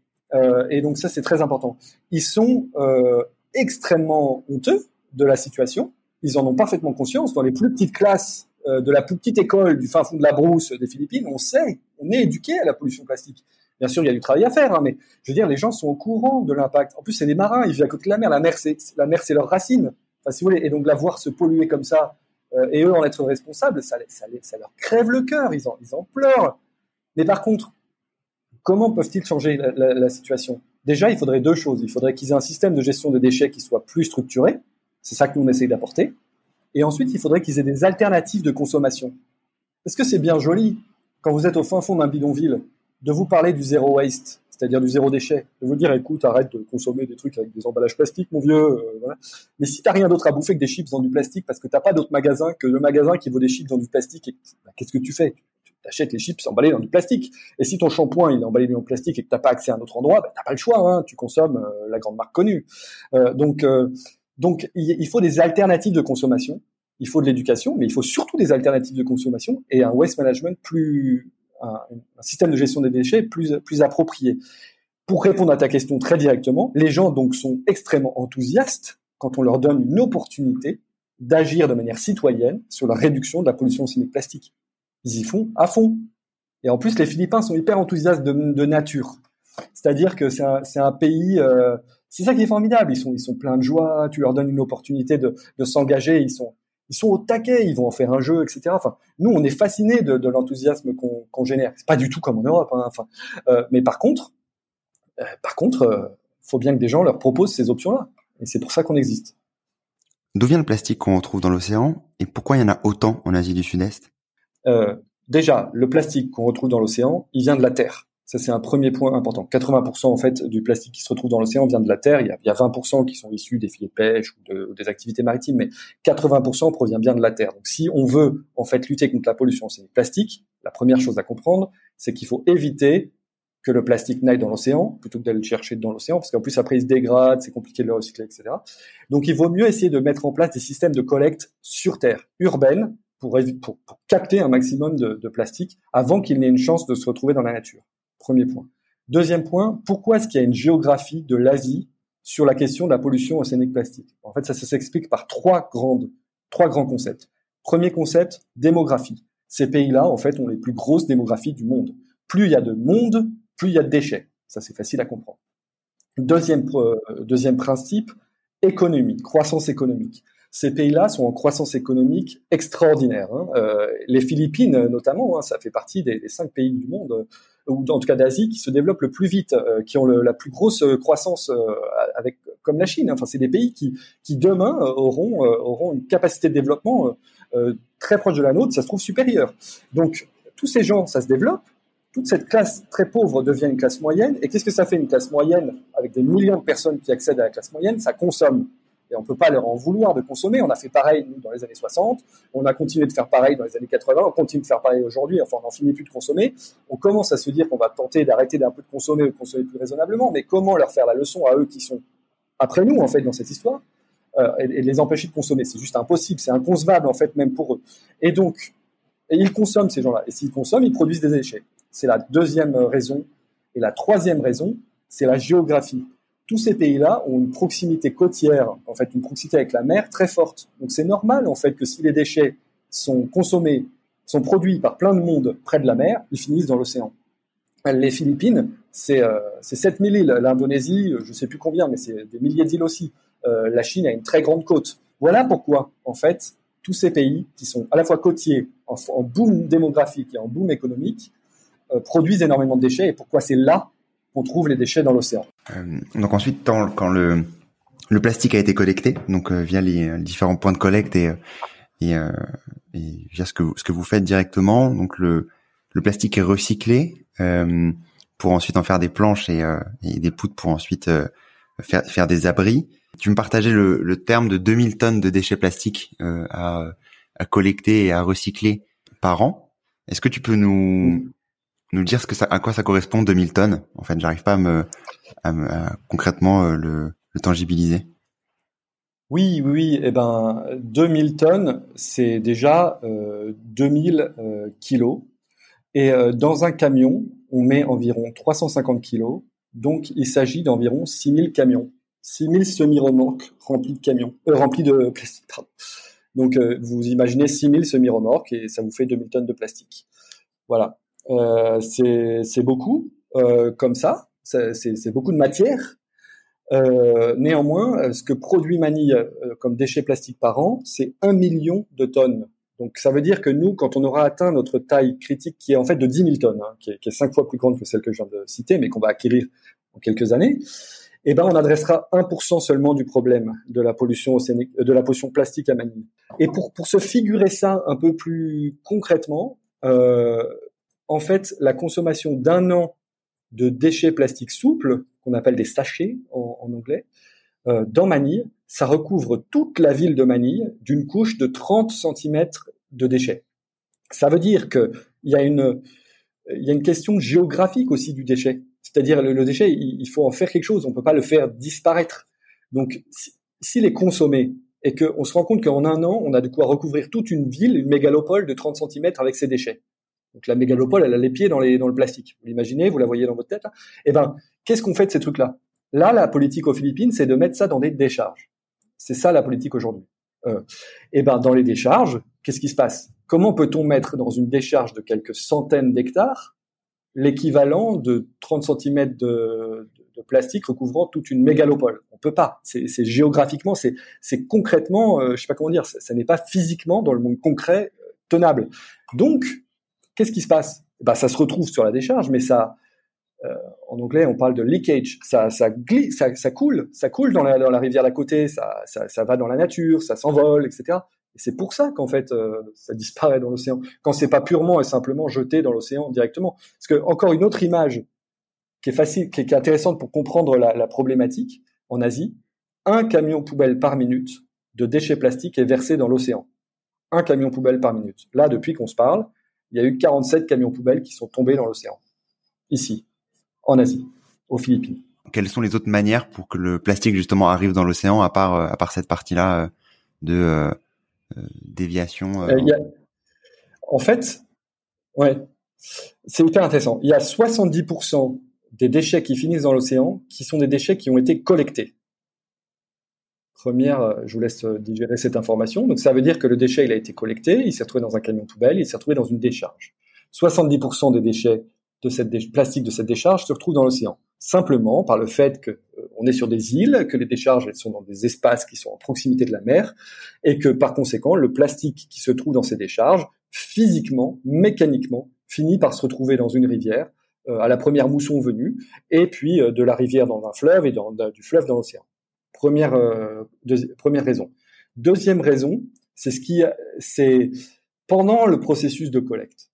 et donc ça, c'est très important. Ils sont extrêmement honteux de la situation. Ils en ont parfaitement conscience. Dans les plus petites classes de la plus petite école du fin fond de la brousse des Philippines, on sait, on est éduqué à la pollution plastique. Bien sûr, il y a du travail à faire, hein, mais je veux dire, les gens sont au courant de l'impact. En plus, c'est des marins, ils vivent à côté de la mer. La mer, c'est la mer, c'est leur racine. Enfin, si vous voulez, et donc la voir se polluer comme ça, euh, et eux en être responsables, ça, ça, ça leur crève le cœur. Ils en, ils en pleurent. Mais par contre, comment peuvent-ils changer la, situation? Déjà, il faudrait deux choses. Il faudrait qu'ils aient un système de gestion des déchets qui soit plus structuré. C'est ça que nous on essaye d'apporter. Et ensuite, il faudrait qu'ils aient des alternatives de consommation. Est-ce que c'est bien joli quand vous êtes au fin fond d'un bidonville de vous parler du zéro waste, c'est-à-dire du zéro déchet, de vous dire écoute, arrête de consommer des trucs avec des emballages plastiques, mon vieux. Euh. Mais si t'as rien d'autre à bouffer que des chips dans du plastique, parce que t'as pas d'autre magasin que le magasin qui vaut des chips dans du plastique, bah, qu'est-ce que tu fais? Tu achètes les chips emballés dans du plastique. Et si ton shampoing il est emballé dans du plastique et que t'as pas accès à un autre endroit, bah, t'as pas le choix. Hein, tu consommes euh, la grande marque connue. Euh, donc, euh, donc il faut des alternatives de consommation. Il faut de l'éducation, mais il faut surtout des alternatives de consommation et un waste management plus un, système de gestion des déchets plus, plus approprié. Pour répondre à ta question très directement, les gens donc sont extrêmement enthousiastes quand on leur donne une opportunité d'agir de manière citoyenne sur la réduction de la pollution cynique plastique. Ils y font à fond. Et en plus, les Philippins sont hyper enthousiastes de, nature. C'est-à-dire que c'est un, pays, euh, c'est ça qui est formidable. Ils sont, ils sont pleins de joie. Tu leur donnes une opportunité de, s'engager. Ils sont, ils sont au taquet, ils vont en faire un jeu, etc. Enfin, nous, on est fascinés de, de l'enthousiasme qu'on qu génère. C'est pas du tout comme en Europe. Hein, enfin, euh, mais par contre, euh, par contre, euh, faut bien que des gens leur proposent ces options-là. Et c'est pour ça qu'on existe. D'où vient le plastique qu'on retrouve dans l'océan? Et pourquoi il y en a autant en Asie du Sud-Est? Euh, Déjà, le plastique qu'on retrouve dans l'océan, il vient de la Terre. Ça, c'est un premier point important. 80% en fait du plastique qui se retrouve dans l'océan vient de la terre. Il y, a, il y a 20% qui sont issus des filets de pêche ou, de, ou, des activités maritimes, mais 80% provient bien de la terre. Donc, si on veut en fait lutter contre la pollution plastique, la première chose à comprendre, c'est qu'il faut éviter que le plastique n'aille dans l'océan plutôt que d'aller le chercher dans l'océan, parce qu'en plus après il se dégrade, c'est compliqué de le recycler, etc. Donc, il vaut mieux essayer de mettre en place des systèmes de collecte sur terre, urbaine, pour, pour, capter un maximum de, plastique avant qu'il n'ait une chance de se retrouver dans la nature. Premier point. Deuxième point, pourquoi est-ce qu'il y a une géographie de l'Asie sur la question de la pollution océanique plastique? En fait, ça, s'explique par trois grandes, trois grands concepts. Premier concept, démographie. Ces pays-là, en fait, ont les plus grosses démographies du monde. Plus il y a de monde, plus il y a de déchets. Ça, c'est facile à comprendre. Deuxième, euh, deuxième principe, économie, croissance économique. Ces pays-là sont en croissance économique extraordinaire. Hein. Euh, les Philippines, notamment, hein, ça fait partie des, cinq pays du monde ou en tout cas d'Asie, qui se développent le plus vite, euh, qui ont la plus grosse euh, croissance euh, avec comme la Chine. Enfin, c'est des pays qui, qui demain auront auront une capacité de développement très proche de la nôtre, ça se trouve supérieure. Donc tous ces gens, ça se développe. Toute cette classe très pauvre devient une classe moyenne. Et qu'est-ce que ça fait une classe moyenne avec des millions de personnes qui accèdent à la classe moyenne? Ça consomme et on peut pas leur en vouloir de consommer. On a fait pareil nous, dans les années 60, on a continué de faire pareil dans les années 80, on continue de faire pareil aujourd'hui, enfin on n'en finit plus de consommer. On commence à se dire qu'on va tenter d'arrêter d'un peu de consommer ou de consommer plus raisonnablement, mais comment leur faire la leçon à eux qui sont après nous en fait dans cette histoire euh, et, et, les empêcher de consommer? C'est juste impossible, c'est inconcevable en fait même pour eux. Et donc, et ils consomment ces gens-là, et s'ils consomment, ils produisent des déchets. C'est la deuxième raison. Et la troisième raison, c'est la géographie tous ces pays-là ont une proximité côtière, en fait, une proximité avec la mer très forte. Donc c'est normal, en fait, que si les déchets sont consommés, sont produits par plein de monde près de la mer, ils finissent dans l'océan. Les Philippines, c'est euh, 7000 îles. L'Indonésie, je ne sais plus combien, mais c'est des milliers d'îles aussi. Euh, la Chine a une très grande côte. Voilà pourquoi, en fait, tous ces pays qui sont à la fois côtiers, en, en boom démographique et en boom économique, euh, produisent énormément de déchets et pourquoi c'est là on trouve les déchets dans l'océan. Euh, donc ensuite, quand le, le plastique a été collecté, donc euh, via les, différents points de collecte et, et, euh, et, via ce que, ce que vous faites directement, donc le, le plastique est recyclé euh, pour ensuite en faire des planches et, et des poutres pour ensuite faire, faire des abris. Tu me partageais le, le terme de 2000 tonnes de déchets plastiques à, à collecter et à recycler par an. Est-ce que tu peux nous, nous dire ce à quoi ça correspond 2000 tonnes En fait, j'arrive pas à me, concrètement euh, le, tangibiliser. Oui, oui. Eh ben, 2000 tonnes, c'est déjà euh, 2000 euh, kilos. Et euh, dans un camion, on met environ 350 kilos, donc il s'agit d'environ 6000 camions, 6000 semi-remorques remplis de camions, remplis de plastique. Donc vous imaginez 6000 semi-remorques et ça vous fait 2000 tonnes de plastique. Voilà, euh, c'est beaucoup euh, comme ça, c'est beaucoup de matière. Euh, néanmoins, ce que produit Manille comme déchets plastiques par an, c'est un million de tonnes. Donc ça veut dire que nous, quand on aura atteint notre taille critique, qui est en fait de 10 000 tonnes, hein, qui, est, qui, est, cinq fois plus grande que celle que je viens de citer, mais qu'on va acquérir en quelques années, eh ben on adressera 1% seulement du problème de la pollution océanique, de la pollution plastique à Manille. Et pour pour se figurer ça un peu plus concrètement, euh, en fait, la consommation d'un an de déchets plastiques souples, qu'on appelle des sachets en, anglais, euh, dans Manille, ça recouvre toute la ville de Manille d'une couche de 30 cm de déchets. Ça veut dire que il y a une y a une question géographique aussi du déchet. C'est-à-dire le, le, déchet, il, faut en faire quelque chose. On peut pas le faire disparaître. Donc, s'il est consommé et qu'on se rend compte qu'en un an, on a de quoi recouvrir toute une ville, une mégalopole de 30 cm avec ses déchets. Donc la mégalopole, elle a les pieds dans, les, dans le plastique. Vous l'imaginez, vous la voyez dans votre tête. Là eh ben, qu'est-ce qu'on fait de ces trucs-là? Là, la politique aux Philippines, c'est de mettre ça dans des décharges. C'est ça la politique aujourd'hui. Euh, et ben dans les décharges, qu'est-ce qui se passe? Comment peut-on mettre dans une décharge de quelques centaines d'hectares l'équivalent de 30 cm de, de, plastique recouvrant toute une mégalopole? On peut pas. C'est géographiquement, c'est concrètement, euh, je sais pas comment dire, ça, ça n'est pas physiquement dans le monde concret euh, tenable. Donc, qu'est-ce qui se passe? Ben, ça se retrouve sur la décharge, mais ça euh, en anglais, on parle de leakage. Ça, glisse, ça, coule, ça coule dans la, rivière d'à côté, ça, va dans la nature, ça s'envole, etc. Et c'est pour ça qu'en fait, euh, ça disparaît dans l'océan. Quand c'est pas purement et simplement jeté dans l'océan directement. Parce que encore une autre image qui est facile, qui est, intéressante pour comprendre la problématique en Asie, un camion poubelle par minute de déchets plastiques est versé dans l'océan. Un camion poubelle par minute. Là, depuis qu'on se parle, il y a eu 47 camions poubelles qui sont tombés dans l'océan. Ici en Asie, aux Philippines. Quelles sont les autres manières pour que le plastique justement arrive dans l'océan à part euh, à part cette partie-là euh, de euh, déviation a... En fait, ouais, c'est hyper intéressant. Il y a 70% des déchets qui finissent dans l'océan qui sont des déchets qui ont été collectés. Première, je vous laisse digérer cette information. Donc ça veut dire que le déchet, il a été collecté, il s'est retrouvé dans un camion poubelle, il s'est retrouvé dans une décharge. 70% des déchets de cette plastique de cette décharge se retrouve dans l'océan. Simplement par le fait que euh, on est sur des îles, que les décharges elles sont dans des espaces qui sont en proximité de la mer, et que par conséquent le plastique qui se trouve dans ces décharges, physiquement, mécaniquement, finit par se retrouver dans une rivière euh, à la première mousson venue, et puis euh, de la rivière dans un fleuve et dans, du fleuve dans l'océan. Première première raison. Deuxième raison, c'est ce qui c'est pendant le processus de collecte.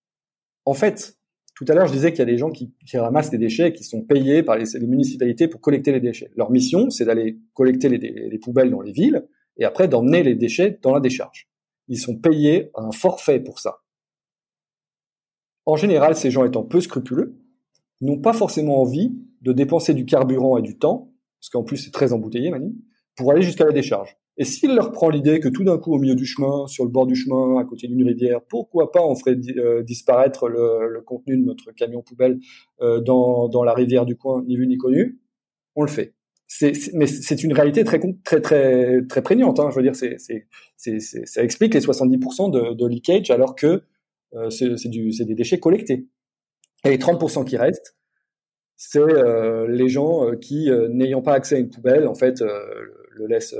En fait, tout à l'heure, je disais qu'il y a des gens qui, ramassent des déchets et qui sont payés par les, municipalités pour collecter les déchets. Leur mission, c'est d'aller collecter les, poubelles dans les villes et après d'emmener les déchets dans la décharge. Ils sont payés un forfait pour ça. En général, ces gens étant peu scrupuleux, n'ont pas forcément envie de dépenser du carburant et du temps, parce qu'en plus c'est très embouteillé, Mani, pour aller jusqu'à la décharge. Et s'il leur prend l'idée que tout d'un coup, au milieu du chemin, sur le bord du chemin, à côté d'une rivière, pourquoi pas on ferait euh, disparaître le, contenu de notre camion poubelle euh, dans, la rivière du coin, ni vu ni connu, on le fait. Mais c'est une réalité très très très très prégnante. Hein. Je veux dire, c'est, ça explique les 70% de, de leakage alors que euh, c'est des déchets collectés. Et les 30% qui restent, c'est euh, les gens qui, n'ayant pas accès à une poubelle, en fait, le laissent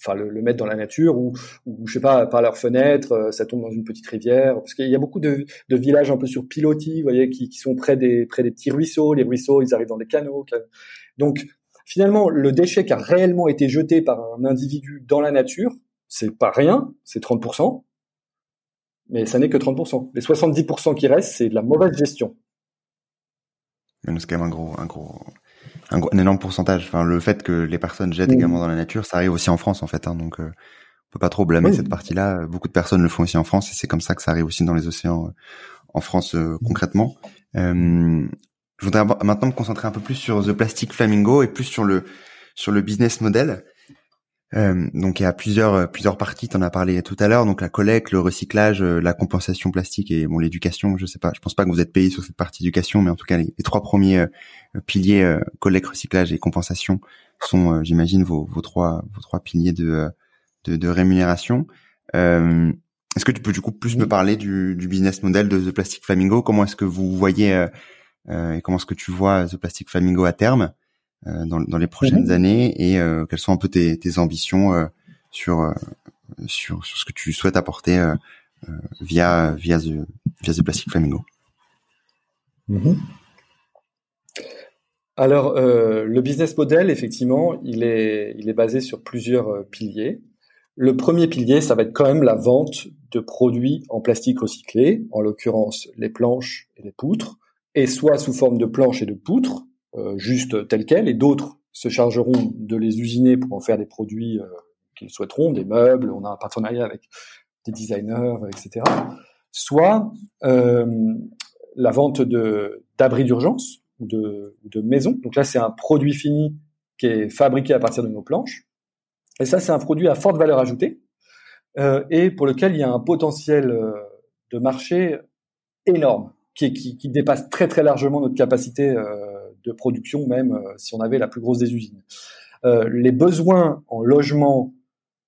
enfin le, le, mettre dans la nature ou, ou je sais pas par leur fenêtre euh, ça tombe dans une petite rivière. Parce qu'il y a beaucoup de, de, villages un peu sur pilotis vous voyez qui, qui, sont près des près des petits ruisseaux. Les ruisseaux ils arrivent dans des canaux donc finalement le déchet qui a réellement été jeté par un individu dans la nature c'est pas rien c'est 30% mais ça n'est que 30% les 70% qui restent c'est de la mauvaise gestion c'est quand même un gros un gros un, un, énorme pourcentage. Enfin, le fait que les personnes jettent également dans la nature, ça arrive aussi en France en fait. Hein, donc, euh, on peut pas trop blâmer cette partie-là. Beaucoup de personnes le font aussi en France et c'est comme ça que ça arrive aussi dans les océans euh, en France euh, concrètement. Euh, je voudrais maintenant me concentrer un peu plus sur The Plastic Flamingo et plus sur le sur le business model. Euh, donc il y a plusieurs euh, plusieurs parties. Tu en as parlé tout à l'heure. Donc la collecte, le recyclage, euh, la compensation plastique et bon l'éducation. Je sais pas. Je pense pas que vous êtes payé sur cette partie éducation, mais en tout cas les, trois premiers piliers collecte, recyclage et compensation sont, j'imagine, vos, vos trois vos trois piliers de de, de rémunération. est-ce que tu peux du coup plus me parler du, du business model de The Plastic Flamingo? Comment est-ce que vous voyez et comment est-ce que tu vois The Plastic Flamingo à terme? Dans, dans, les prochaines mhm. années et euh, quelles sont un peu tes, tes ambitions euh, sur, sur sur ce que tu souhaites apporter via via the, via the Plastic Flamingo. Mhm. Alors, le business model, effectivement, il est, il est basé sur plusieurs piliers. Le premier pilier, ça va être quand même la vente de produits en plastique recyclé, en l'occurrence les planches et les poutres, et soit sous forme de planches et de poutres, euh, juste tel quel, et d'autres se chargeront de les usiner pour en faire des produits euh, qu'ils souhaiteront, des meubles, on a un partenariat avec des designers, etc. Soit euh, la vente d'abris d'urgence ou de, maisons. Donc là, c'est un produit fini qui est fabriqué à partir de nos planches. Et ça, c'est un produit à forte valeur ajoutée euh, et pour lequel il y a un potentiel de marché énorme, qui, dépasse très très largement notre capacité euh, de production, même euh, si on avait la plus grosse des usines. Euh, les besoins en logement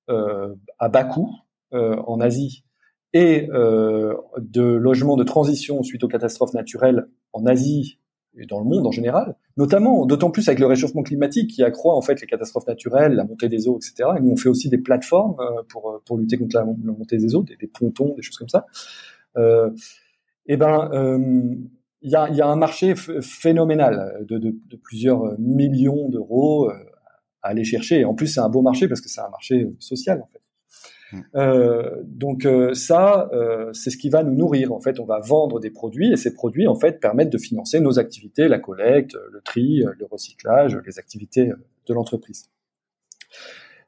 euh, à bas coût en Asie et de logements de transition suite aux catastrophes naturelles en Asie et dans le monde en général, notamment d'autant plus avec le réchauffement climatique qui accroît en fait les catastrophes naturelles, la montée des eaux, etc. Et nous on fait aussi des plateformes pour pour lutter contre la, montée des eaux, des, pontons, des choses comme ça. Et ben il y a, y a, un marché phénoménal de, de, de, plusieurs millions d'euros euh, à aller chercher. Et en plus, c'est un beau marché parce que c'est un marché social en fait. Mmh. Euh, donc euh, ça, euh, c'est ce qui va nous nourrir. En fait, on va vendre des produits et ces produits en fait permettent de financer nos activités, la collecte, le tri, le recyclage, les activités de l'entreprise.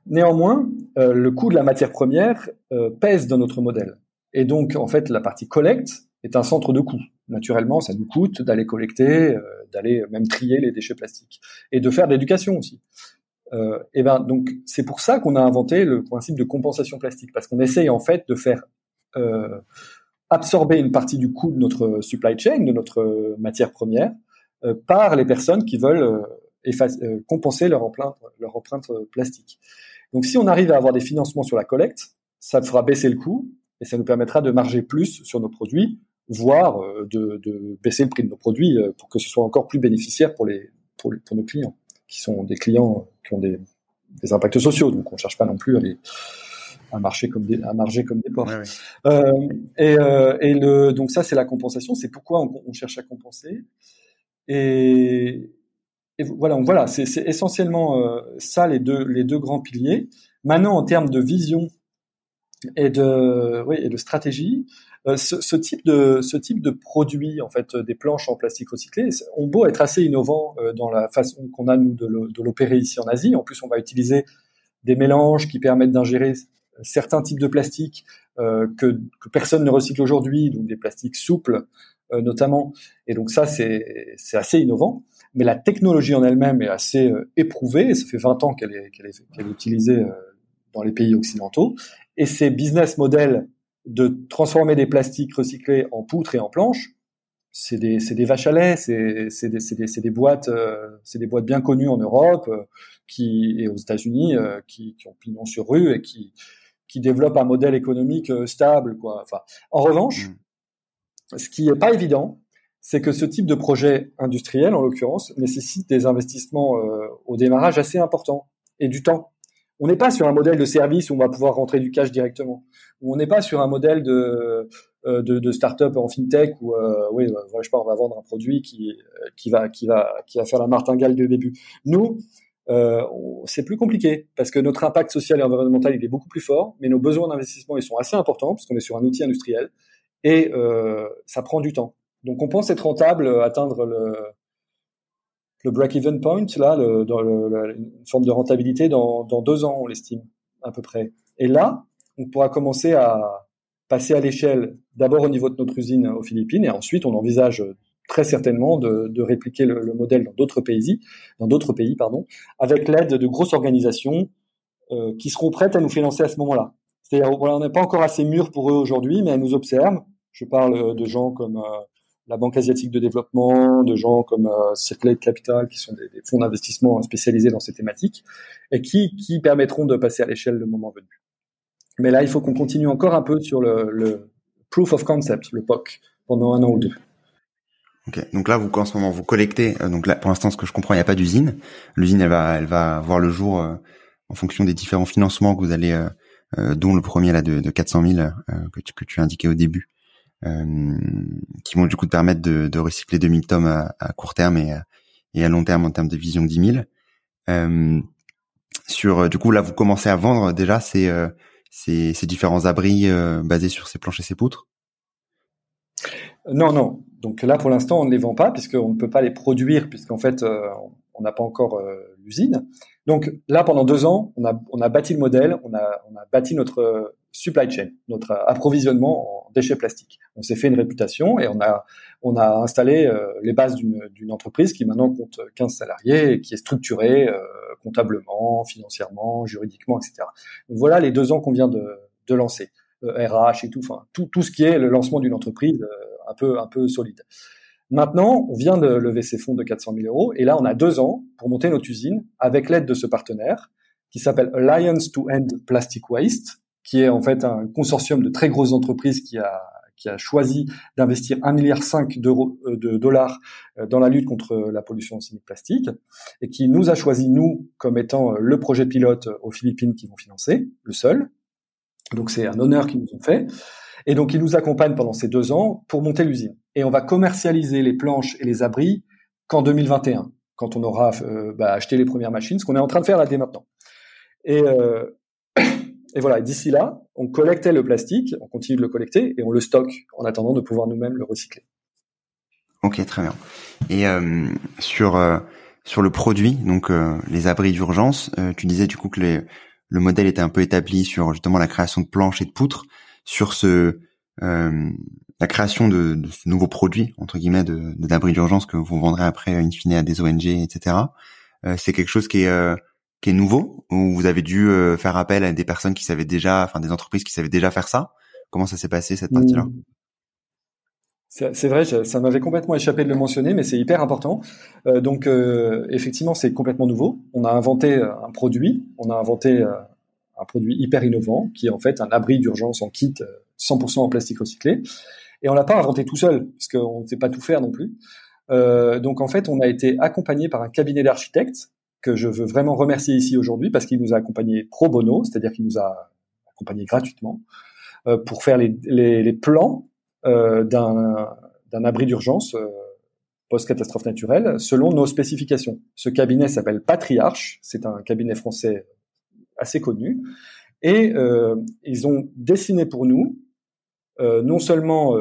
Néanmoins, le coût de la matière première pèse dans notre modèle. Et donc, en fait, la partie collecte est un centre de coût naturellement, ça nous coûte d'aller collecter, euh, d'aller même trier les déchets plastiques et de faire de l'éducation aussi. Euh, et ben donc c'est pour ça qu'on a inventé le principe de compensation plastique parce qu'on essaye en fait de faire euh, absorber une partie du coût de notre supply chain, de notre matière première, par les personnes qui veulent compenser leur empreinte, leur empreinte plastique. Donc si on arrive à avoir des financements sur la collecte, ça fera baisser le coût et ça nous permettra de marger plus sur nos produits voire euh, de, de, baisser le prix de nos produits euh, pour que ce soit encore plus bénéficiaire pour, les, pour, pour nos clients, qui sont des clients qui ont des, des impacts sociaux. Donc on ne cherche pas non plus à les à marcher comme des à marger comme des porcs. Euh, et, euh, et le donc ça c'est la compensation. C'est pourquoi on, on, cherche à compenser. Et, et voilà donc voilà c'est essentiellement euh, ça les deux les deux grands piliers. Maintenant en termes de vision et de oui et de stratégie, euh, ce, ce, type de ce type de produit en fait des planches en plastique recyclé ont beau être assez innovants euh, dans la façon qu'on a nous de l'opérer ici en Asie. En plus, on va utiliser des mélanges qui permettent d'ingérer certains types de plastiques euh, que, personne ne recycle aujourd'hui, donc des plastiques souples euh, notamment. Et donc ça, c'est assez innovant. Mais la technologie en elle-même est assez euh, éprouvée. Ça fait 20 ans qu'elle est, est, utilisée dans les pays occidentaux. Et ces business models de transformer des plastiques recyclés en poutres et en planches, c'est des, des, vaches à lait, c'est des, des, des, boîtes, euh, c'est des boîtes bien connues en Europe euh, qui, et aux États-Unis euh, qui, qui, ont pignon sur rue et qui, qui développent un modèle économique stable. Quoi. Enfin, en revanche, mmh. ce qui est pas évident, c'est que ce type de projet industriel, en l'occurrence, nécessite des investissements au démarrage assez importants et du temps. On n'est pas sur un modèle de service où on va pouvoir rentrer du cash directement on n'est pas sur un modèle de euh, de, de start-up en fintech où euh, oui, euh, je sais pas, on va vendre un produit qui qui va qui va qui va faire la martingale du début. Nous, euh, c'est plus compliqué parce que notre impact social et environnemental il est beaucoup plus fort, mais nos besoins d'investissement ils sont assez importants parce qu'on est sur un outil industriel et euh, ça prend du temps. Donc on pense être rentable, atteindre le le break-even point là, le, dans le, une forme de rentabilité dans, dans deux ans, on l'estime à peu près. Et là, on pourra commencer à passer à l'échelle d'abord au niveau de notre usine aux Philippines et ensuite on envisage très certainement de, répliquer le, modèle dans d'autres pays, dans d'autres pays pardon, avec l'aide de grosses organisations qui seront prêtes à nous financer à ce moment-là. C'est-à-dire, on n'est pas encore assez mûr pour eux aujourd'hui, mais elles nous observent. Je parle de gens comme la Banque asiatique de développement, de gens comme euh, Circulate Capital, qui sont des, fonds d'investissement spécialisés dans ces thématiques, et qui, permettront de passer à l'échelle le moment venu. Mais là, il faut qu'on continue encore un peu sur le, proof of concept, le POC, pendant un an ou deux. Ok, donc là, vous en ce moment vous collectez. Euh, donc là, pour l'instant, ce que je comprends, il n'y a pas d'usine. L'usine, elle va, elle va voir le jour euh, en fonction des différents financements que vous allez, euh, dont le premier là de, de 400 000 que tu, que tu as indiqué au début, qui vont du coup te permettre de, de recycler 2000 tomes à, à court terme et, et, à long terme en termes de vision 10 000. Euh, sur du coup là vous commencez à vendre déjà ces euh, ces, différents abris euh, basés sur ces planches et ces poutres? Non non donc là pour l'instant on ne les vend pas puisqu'on ne peut pas les produire puisqu'en fait on n'a pas encore l'usine. Donc là pendant deux ans on a on a bâti le modèle on a on a bâti notre supply chain, notre approvisionnement en déchets plastiques. On s'est fait une réputation et on a on a installé euh, les bases d'une entreprise qui maintenant compte 15 salariés et qui est structurée euh, comptablement, financièrement, juridiquement, etc. Donc voilà les deux ans qu'on vient de, de lancer, RH euh, et tout, enfin tout, tout ce qui est le lancement d'une entreprise un peu un peu solide. Maintenant, on vient de lever ces fonds de 400 000 euros et là, on a deux ans pour monter notre usine avec l'aide de ce partenaire qui s'appelle Alliance to End Plastic Waste qui est en fait un consortium de très grosses entreprises qui a qui a choisi d'investir 1,5 milliard euh, de dollars euh, dans la lutte contre la pollution chimique plastique et qui nous a choisi nous comme étant euh, le projet pilote aux Philippines qui vont financer, le seul. Donc c'est un honneur qu'ils nous ont fait. Et donc ils nous accompagnent pendant ces deux ans pour monter l'usine. Et on va commercialiser les planches et les abris qu'en 2021, quand on aura bah, acheté les premières machines, ce qu'on est en train de faire là dès maintenant. Et euh, et voilà, d'ici là, on collectait le plastique, on continue de le collecter et on le stocke en attendant de pouvoir nous-mêmes le recycler. Ok, très bien. Et euh, sur euh, sur le produit, donc euh, les abris d'urgence, tu disais du coup que le modèle était un peu établi sur justement la création de planches et de poutres. Sur ce la création de, de, ce nouveau produit entre guillemets de d'abris d'urgence que vous vendrez après in fine à des ONG, etc. c'est quelque chose qui est qui est nouveau ou vous avez dû euh, faire appel à des personnes qui savaient déjà, enfin des entreprises qui savaient déjà faire ça Comment ça s'est passé cette partie-là? Mmh. C'est vrai, ça m'avait complètement échappé de le mentionner, mais c'est hyper important. Euh, donc, euh, effectivement, c'est complètement nouveau. On a inventé un produit, on a inventé un produit hyper innovant, qui est en fait un abri d'urgence en kit 100% en plastique recyclé. Et on l'a pas inventé tout seul, parce qu'on ne sait pas tout faire non plus. donc, en fait, on a été accompagné par un cabinet d'architectes que je veux vraiment remercier ici aujourd'hui parce qu'il nous a accompagnés pro bono, c'est-à-dire qu'il nous a accompagnés gratuitement euh, pour faire les, les, les plans euh, d'un abri d'urgence euh, post-catastrophe naturelle selon nos spécifications. Ce cabinet s'appelle Patriarche, c'est un cabinet français assez connu, et euh, ils ont dessiné pour nous euh, non seulement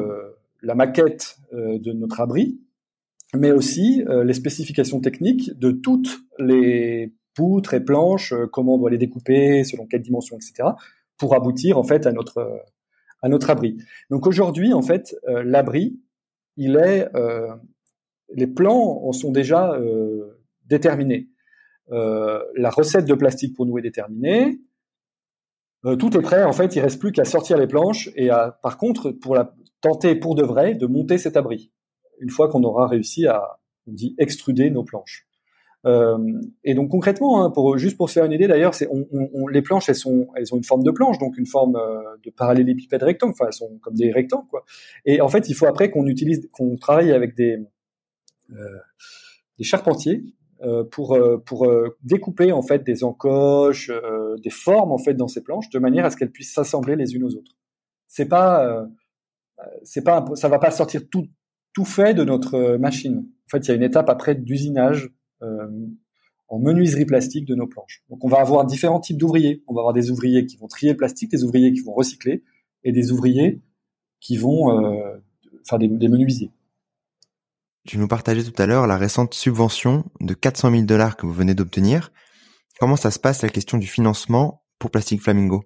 la maquette de notre abri, mais aussi euh, les spécifications techniques de toutes les poutres et planches, euh, comment on doit les découper, selon quelle dimension, etc., pour aboutir en fait à notre abri. Donc aujourd'hui, en fait, euh, l'abri, il est les plans en sont déjà déterminés. la recette de plastique pour nous est déterminée. tout est prêt. En fait, il reste plus qu'à sortir les planches et à, par contre, pour la tenter pour de vrai de monter cet abri une fois qu'on aura réussi à, on dit, extruder nos planches. Euh, et donc concrètement, hein, pour, juste pour se faire une idée, d'ailleurs, c'est on, on, les planches, elles sont, elles ont une forme de planche, donc une forme euh, de parallélépipède rectangle. Enfin, elles sont comme des rectangles, quoi. Et en fait, il faut après qu'on utilise, qu'on travaille avec des, euh, des charpentiers euh, pour pour découper en fait des encoches, des formes en fait dans ces planches, de manière à ce qu'elles puissent s'assembler les unes aux autres. C'est pas c'est pas ça va pas sortir tout tout fait de notre euh, machine. En fait, il y a une étape après d'usinage euh, en menuiserie plastique de nos planches. Donc, on va avoir différents types d'ouvriers. On va avoir des ouvriers qui vont trier le plastique, des ouvriers qui vont recycler, et des ouvriers qui vont euh, faire des, des menuisiers. Tu nous partageais tout à l'heure la récente subvention de 400 000 dollars que vous venez d'obtenir. Comment ça se passe la question du financement pour Plastic Flamingo?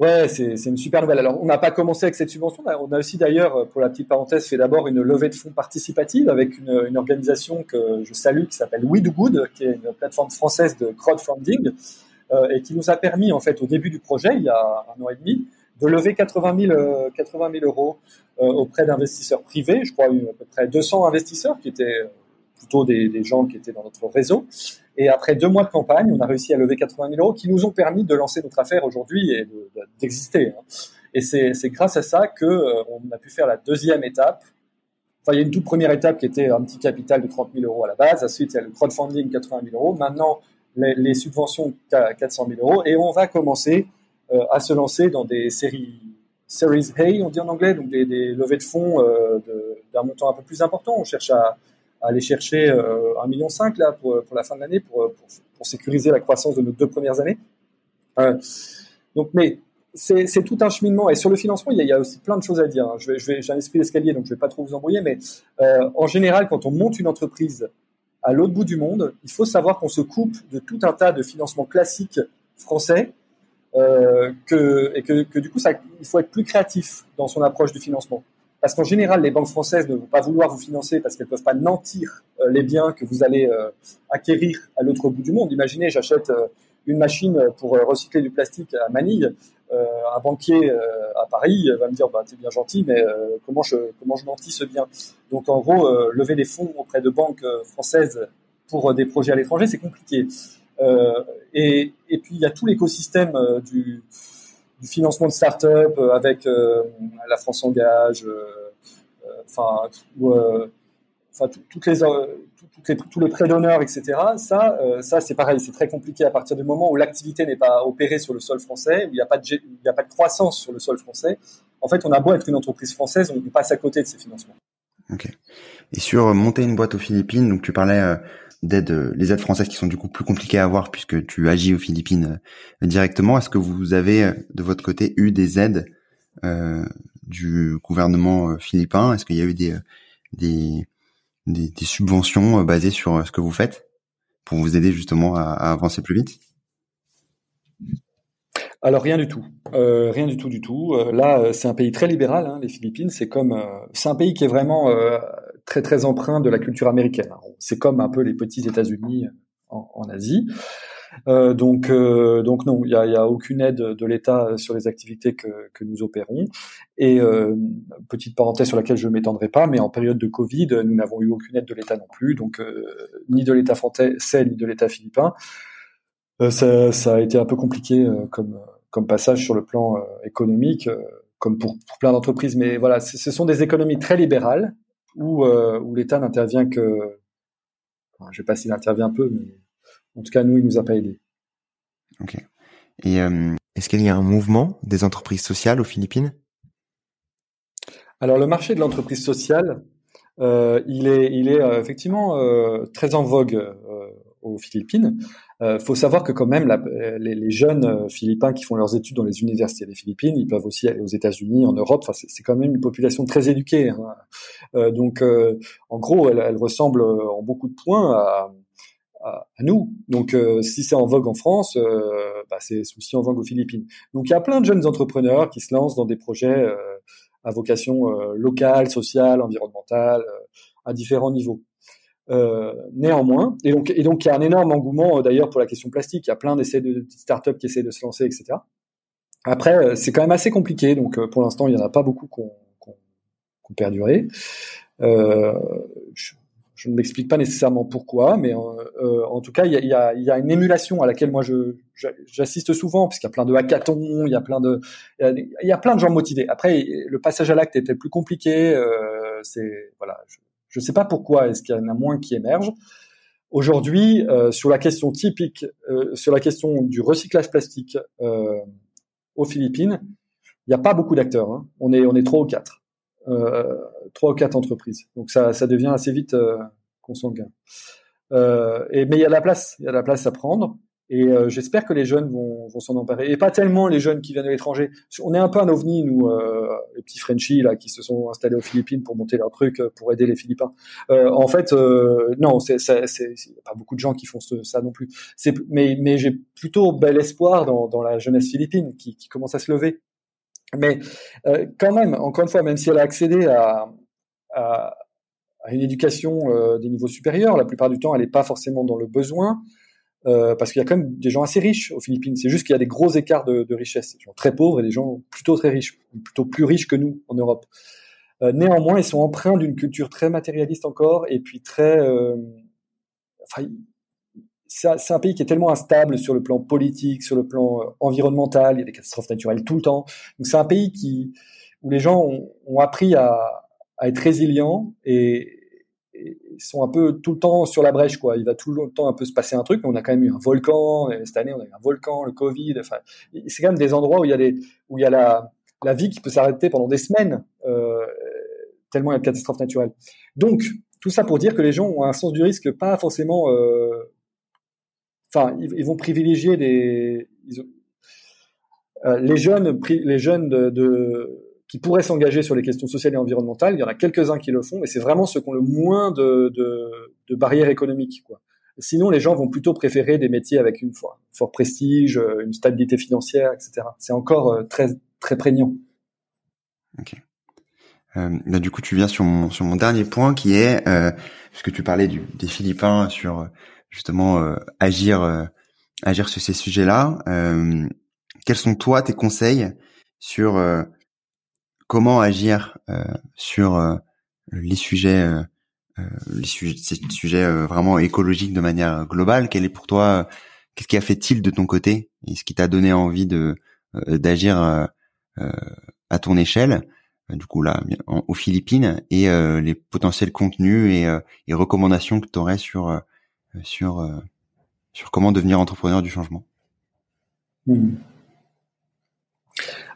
Ouais, c'est une super nouvelle. Alors, on n'a pas commencé avec cette subvention. On a aussi d'ailleurs, pour la petite parenthèse, fait d'abord une levée de fonds participative avec une, une organisation que je salue qui s'appelle We Do Good, qui est une plateforme française de crowdfunding, et qui nous a permis en fait au début du projet, il y a un an et demi, de lever 80 000, 80 000 euros auprès d'investisseurs privés. Je crois à peu près 200 investisseurs qui étaient plutôt des, des, gens qui étaient dans notre réseau. Et après deux mois de campagne, on a réussi à lever 80 000 euros qui nous ont permis de lancer notre affaire aujourd'hui et d'exister. Hein. Et c'est grâce à ça que euh, on a pu faire la deuxième étape. Enfin, il y a une toute première étape qui était un petit capital de 30 000 euros à la base. Ensuite, il y a le crowdfunding 80 000 euros. Maintenant, les, les subventions 400 000 euros. Et on va commencer euh, à se lancer dans des séries Series A, on dit en anglais, donc des, des levées de fonds euh, d'un montant un peu plus important. On cherche à, aller chercher euh, 1,5 million là pour, pour, la fin de l'année pour, pour, sécuriser la croissance de nos deux premières années. Euh, donc, mais c'est tout un cheminement. Et sur le financement, il y a, aussi plein de choses à dire. Hein. Je vais, je vais, j'ai un esprit d'escalier, donc je vais pas trop vous embrouiller, mais euh, en général, quand on monte une entreprise à l'autre bout du monde, il faut savoir qu'on se coupe de tout un tas de financements classiques français, que, et que, que, du coup, il faut être plus créatif dans son approche du financement. Parce qu'en général, les banques françaises ne vont pas vouloir vous financer parce qu'elles ne peuvent pas nantir euh, les biens que vous allez euh, acquérir à l'autre bout du monde. Imaginez, j'achète euh, une machine pour recycler du plastique à Manille. un banquier à Paris va me dire bah, c'est bien gentil, mais comment je comment je nantis ce bien? Donc en gros, lever des fonds auprès de banques françaises pour des projets à l'étranger, c'est compliqué. Et, et, puis il y a tout l'écosystème du du financement de start-up euh, avec euh, la France Engage, euh, enfin, toutes les, les, tous les prêts d'honneur, etc. Ça, ça c'est pareil, c'est très compliqué à partir du moment où l'activité n'est pas opérée sur le sol français, où il n'y a pas de, a pas de croissance sur le sol français. En fait, on a beau être une entreprise française, on passe à côté de ces financements. Ok. Et sur monter une boîte aux Philippines, donc tu parlais d'aides, les aides françaises qui sont du coup plus compliquées à avoir puisque tu agis aux Philippines euh, directement. Est-ce que vous avez euh, de votre côté eu des aides euh, du gouvernement euh, philippin? Est-ce qu'il y a eu des, subventions basées sur ce que vous faites pour vous aider justement à, avancer plus vite? Alors rien du tout, euh, rien du tout du tout. là, c'est un pays très libéral, hein, les Philippines. C'est comme, c'est un pays qui est vraiment très très empreint de la culture américaine. C'est comme un peu les petits États-Unis en, Asie. Euh, donc, euh, donc non, il n'y a, y a, aucune aide de l'État sur les activités que, que nous opérons. Et euh, petite parenthèse sur laquelle je ne m'étendrai pas, mais en période de Covid, nous n'avons eu aucune aide de l'État non plus, donc euh, ni de l'État français ni de l'État philippin. Euh, ça, ça, a été un peu compliqué comme, comme passage sur le plan économique, comme pour, pour plein d'entreprises. Mais voilà, ce sont des économies très libérales où, euh, où l'État n'intervient que, enfin, je sais pas s'il intervient un peu, mais en tout cas nous il nous a pas aidé. Ok. Et euh, est-ce qu'il y a un mouvement des entreprises sociales aux Philippines? Alors le marché de l'entreprise sociale, euh, il est, il est euh, effectivement euh, très en vogue aux Philippines. Il euh, faut savoir que quand même la, les, les, jeunes euh, Philippins qui font leurs études dans les universités des Philippines, ils peuvent aussi aller aux États-Unis, en Europe. Enfin, c'est quand même une population très éduquée. Hein. Euh, donc, euh, en gros, elle, elle, ressemble en beaucoup de points à, à, à nous. Donc, si c'est en vogue en France, bah, c'est aussi en vogue aux Philippines. Donc, il y a plein de jeunes entrepreneurs qui se lancent dans des projets à vocation locale, sociale, environnementale, à différents niveaux. Euh, néanmoins, et donc, et donc il y a un énorme engouement euh, d'ailleurs pour la question plastique. Il y a plein d'essais de, de startups qui essaient de se lancer, etc. Après, euh, c'est quand même assez compliqué. Donc, pour l'instant, il y en a pas beaucoup qui ont qu perduré. Euh, je, je, ne m'explique pas nécessairement pourquoi, mais euh, en tout cas, il y, a, y a, y a, une émulation à laquelle moi j'assiste souvent, puisqu'il y a plein de hackathons, il y a plein de, il y a, plein de gens motivés. Après, le passage à l'acte était plus compliqué. c'est voilà, je ne sais pas pourquoi est-ce qu'il y en a moins qui émergent. Aujourd'hui, euh, sur la question typique, euh, sur la question du recyclage plastique euh, aux Philippines, il n'y a pas beaucoup d'acteurs. Hein. On est on est trois ou quatre, euh, trois ou quatre entreprises. Donc ça ça devient assez vite euh, consanguin. et mais il y a de la place, il y a de la place à prendre. Et euh, j'espère que les jeunes vont, vont s'en emparer. Et pas tellement les jeunes qui viennent de l'étranger. On est un peu un ovni, nous, euh, les petits Frenchies là, qui se sont installés aux Philippines pour monter leur truc, euh, pour aider les Philippins. Euh, en fait, euh, non, c'est pas beaucoup de gens qui font ça non plus. Mais, mais j'ai plutôt bel espoir dans, dans la jeunesse philippine qui, qui commence à se lever. Mais euh, quand même, encore une fois, même si elle a accédé à, à, à une éducation des niveaux supérieurs, la plupart du temps, elle n'est pas forcément dans le besoin. Euh, parce qu'il y a quand même des gens assez riches aux Philippines. C'est juste qu'il y a des gros écarts de, richesse. Des gens très pauvres et des gens plutôt très riches, plutôt plus riches que nous en Europe. Euh, néanmoins, ils sont empreints d'une culture très matérialiste encore et puis très. Euh, enfin, c'est un pays qui est tellement instable sur le plan politique, sur le plan euh, environnemental. Il y a des catastrophes naturelles tout le temps. Donc c'est un pays qui où les gens ont, ont appris à, à, être résilients et, sont un peu tout le temps sur la brèche. Quoi. Il va tout le temps un peu se passer un truc. Mais on a quand même eu un volcan. cette année, on a eu un volcan, le Covid. Enfin, c'est quand même des endroits où il y a des où il y a la la vie qui peut s'arrêter pendant des semaines. Euh, tellement il y a de catastrophes naturelles. Donc, tout ça pour dire que les gens ont un sens du risque pas forcément. Euh, enfin, ils, vont privilégier des. Euh, les jeunes, les jeunes de, qui pourraient s'engager sur les questions sociales et environnementales, il y en a quelques-uns qui le font, mais c'est vraiment ceux qui ont le moins de, de, barrières économiques. Quoi. Sinon, les gens vont plutôt préférer des métiers avec une fois fort prestige, une stabilité financière, etc. C'est encore euh, très très prégnant. Ok. Euh, bah, du coup, tu viens sur mon sur mon dernier point qui est euh, puisque tu parlais des Philippins sur euh, justement euh, agir euh, agir sur ces sujets-là. quels sont toi tes conseils sur comment agir sur les sujets les sujets ces sujets vraiment écologiques de manière globale Quel est pour toi qu'est-ce qui a fait il de ton côté et ce qui t'a donné envie de d'agir à ton échelle euh, du coup là aux Philippines et euh, les potentiels contenus et, euh, et recommandations que tu aurais sur sur sur comment devenir entrepreneur du changement? Hmm.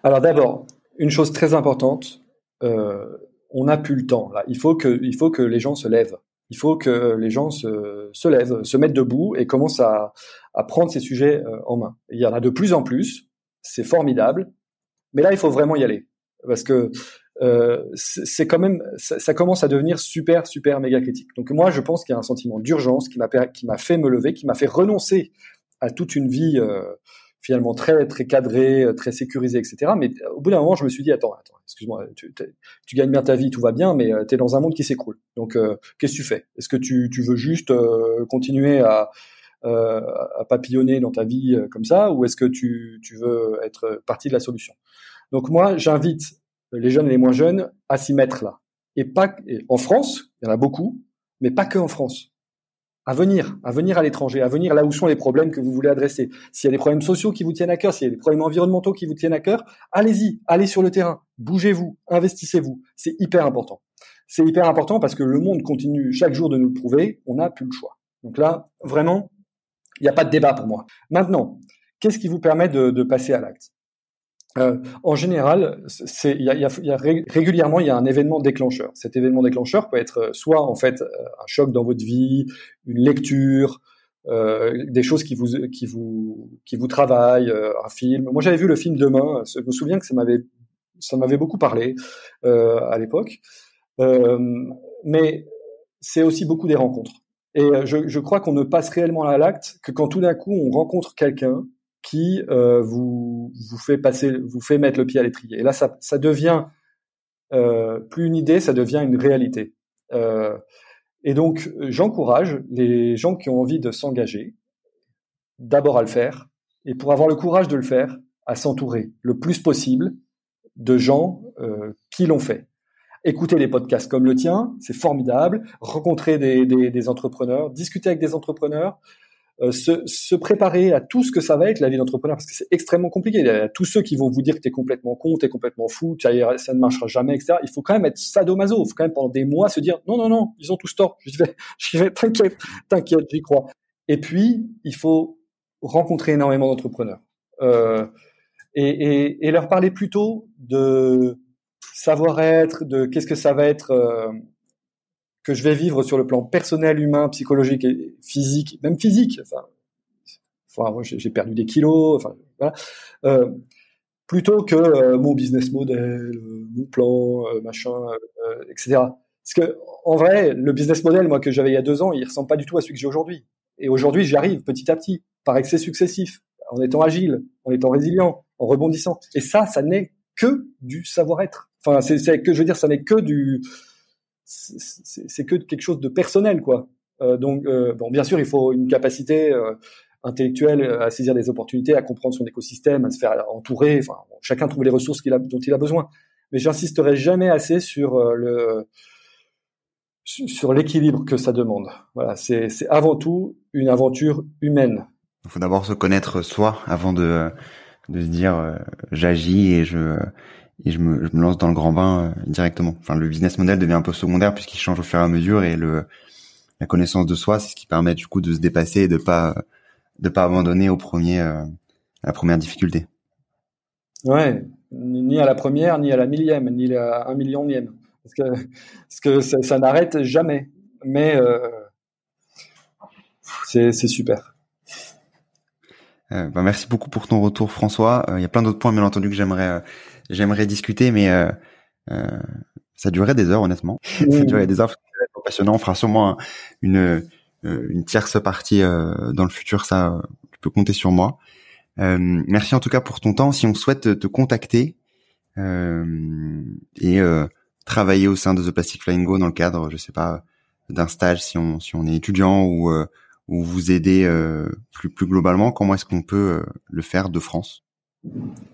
Alors d'abord, une chose très importante, on n'a plus le temps. Là. Il faut que il faut que les gens se lèvent. Il faut que les gens se, se lèvent, se mettent debout et commencent à, à prendre ces sujets en main. Il y en a de plus en plus, c'est formidable, mais là il faut vraiment y aller parce que euh, c'est quand même ça, commence à devenir super super méga critique. Donc moi je pense qu'il y a un sentiment d'urgence qui m'a qui m'a fait me lever, qui m'a fait renoncer à toute une vie euh, finalement très très cadrée, très sécurisée, etc. Mais au bout d'un moment je me suis dit attends attends excuse-moi tu, gagnes bien ta vie tout va bien mais euh, tu es dans un monde qui s'écroule. Donc euh, qu'est-ce que tu fais? Est-ce que tu, tu veux juste euh, continuer à à papillonner dans ta vie comme ça ou est-ce que tu, tu veux être partie de la solution? Donc moi, j'invite les jeunes et les moins jeunes à s'y mettre là. Et pas en France, il y en a beaucoup, mais pas que en France. À venir, à venir à l'étranger, à venir là où sont les problèmes que vous voulez adresser. S'il y a des problèmes sociaux qui vous tiennent à cœur, s'il y a des problèmes environnementaux qui vous tiennent à cœur, allez-y, allez sur le terrain, bougez-vous, investissez-vous. C'est hyper important. C'est hyper important parce que le monde continue chaque jour de nous le prouver, on n'a plus le choix. Donc là, vraiment, il n'y a pas de débat pour moi. Maintenant, qu'est-ce qui vous permet de, de passer à l'acte? Euh, en général, régulièrement il y a un événement déclencheur. Cet événement déclencheur peut être euh, soit en fait euh, un choc dans votre vie, une lecture, des choses qui vous qui vous qui vous travaillent, un film. Moi, j'avais vu le film Demain. Je me souviens que ça m'avait ça m'avait beaucoup parlé à l'époque. mais c'est aussi beaucoup des rencontres. Et je, je crois qu'on ne passe réellement à l'acte que quand tout d'un coup on rencontre quelqu'un qui euh, vous vous fait passer, vous fait mettre le pied à l'étrier. Et là, ça, ça devient euh, plus une idée, ça devient une réalité. Euh, et donc, j'encourage les gens qui ont envie de s'engager, d'abord à le faire, et pour avoir le courage de le faire, à s'entourer le plus possible de gens qui l'ont fait. Écouter les podcasts comme le tien, c'est formidable. Rencontrer des, des, des entrepreneurs, discuter avec des entrepreneurs, euh, se, se, préparer à tout ce que ça va être la vie d'entrepreneur parce que c'est extrêmement compliqué. Il y a tous ceux qui vont vous dire que tu es complètement con, tu es complètement fou, ça ne marchera jamais, etc. Il faut quand même être sadomaso. Il faut quand même pendant des mois se dire non, non, non, ils ont tous tort. Je vais, <laughs> je vais, t'inquiète, t'inquiète, j'y crois. Et puis, il faut rencontrer énormément d'entrepreneurs euh, et, et, et, leur parler plutôt de savoir-être, de qu'est-ce que ça va être. Euh, que je vais vivre sur le plan personnel, humain, psychologique et physique, même physique. Enfin, j'ai perdu des kilos. Enfin. Euh, plutôt que euh, mon business model, euh, mon plan, machin, etc. Parce que en vrai, le business model, moi que j'avais il y a deux ans, il ressemble pas du tout à celui que j'ai aujourd'hui. Et aujourd'hui, j'y arrive petit à petit, par excès successif, en étant agile, en étant résilient, en rebondissant. Et ça, ça n'est que du savoir-être. Enfin, c'est que je veux dire, ça n'est que du c'est que quelque chose de personnel, quoi. Euh, donc, euh, bon, bien sûr, il faut une capacité euh, intellectuel à saisir des opportunités, à comprendre son écosystème, à se faire entourer. Chacun trouve les ressources dont il a besoin. Mais j'insisterai jamais assez sur l'équilibre que ça demande. Voilà, c'est avant tout une aventure humaine. Il faut d'abord se connaître soi avant de se dire j'agis et je et je me, je me, lance dans le grand bain euh, directement. Enfin, le business model devient un peu secondaire puisqu'il change au fur et à mesure et le la connaissance de soi, c'est ce qui permet du coup de se dépasser et de pas de pas abandonner au premier euh, à la première difficulté. Ouais, ni à la première, ni à la millième, ni à un millionième, parce que parce que ça, ça n'arrête jamais. Mais euh, c'est super. Euh, bah, merci beaucoup pour ton retour, François. Euh, il y a plein d'autres points, bien entendu, que j'aimerais euh, j'aimerais discuter, mais ça durerait des heures, honnêtement. <laughs> ça durerait des heures. C'est passionnant. On fera sûrement une une tierce partie dans le futur. Ça, tu peux compter sur moi. merci en tout cas pour ton temps. Si on souhaite te contacter et travailler au sein de The Plastic Flying Go dans le cadre, je sais pas, d'un stage si on si on est étudiant ou ou vous aider euh, plus, plus globalement Comment est-ce qu'on peut euh, le faire de France?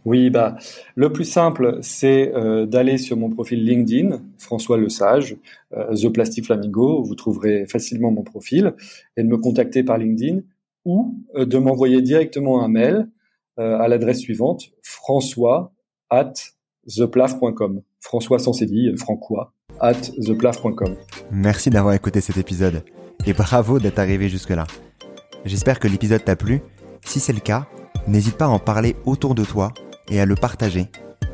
Oui, bah, le plus simple, c'est euh, d'aller sur mon profil LinkedIn, François Le Sage, The Plastic Flamingo, vous trouverez facilement mon profil, et de me contacter par LinkedIn, ou de m'envoyer directement un mail à l'adresse suivante, françois at theplaf.com. François sans cédille, francois, at theplaf.com. Merci d'avoir écouté cet épisode et bravo d'être arrivé jusque-là. J'espère que l'épisode t'a plu. Si c'est le cas, n'hésite pas à en parler autour de toi et à le partager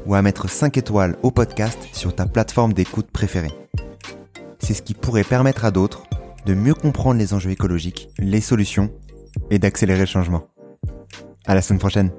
ou à mettre 5 étoiles au podcast sur ta plateforme d'écoute préférée. C'est ce qui pourrait permettre à d'autres de mieux comprendre les enjeux écologiques, les solutions et d'accélérer le changement. À la semaine prochaine.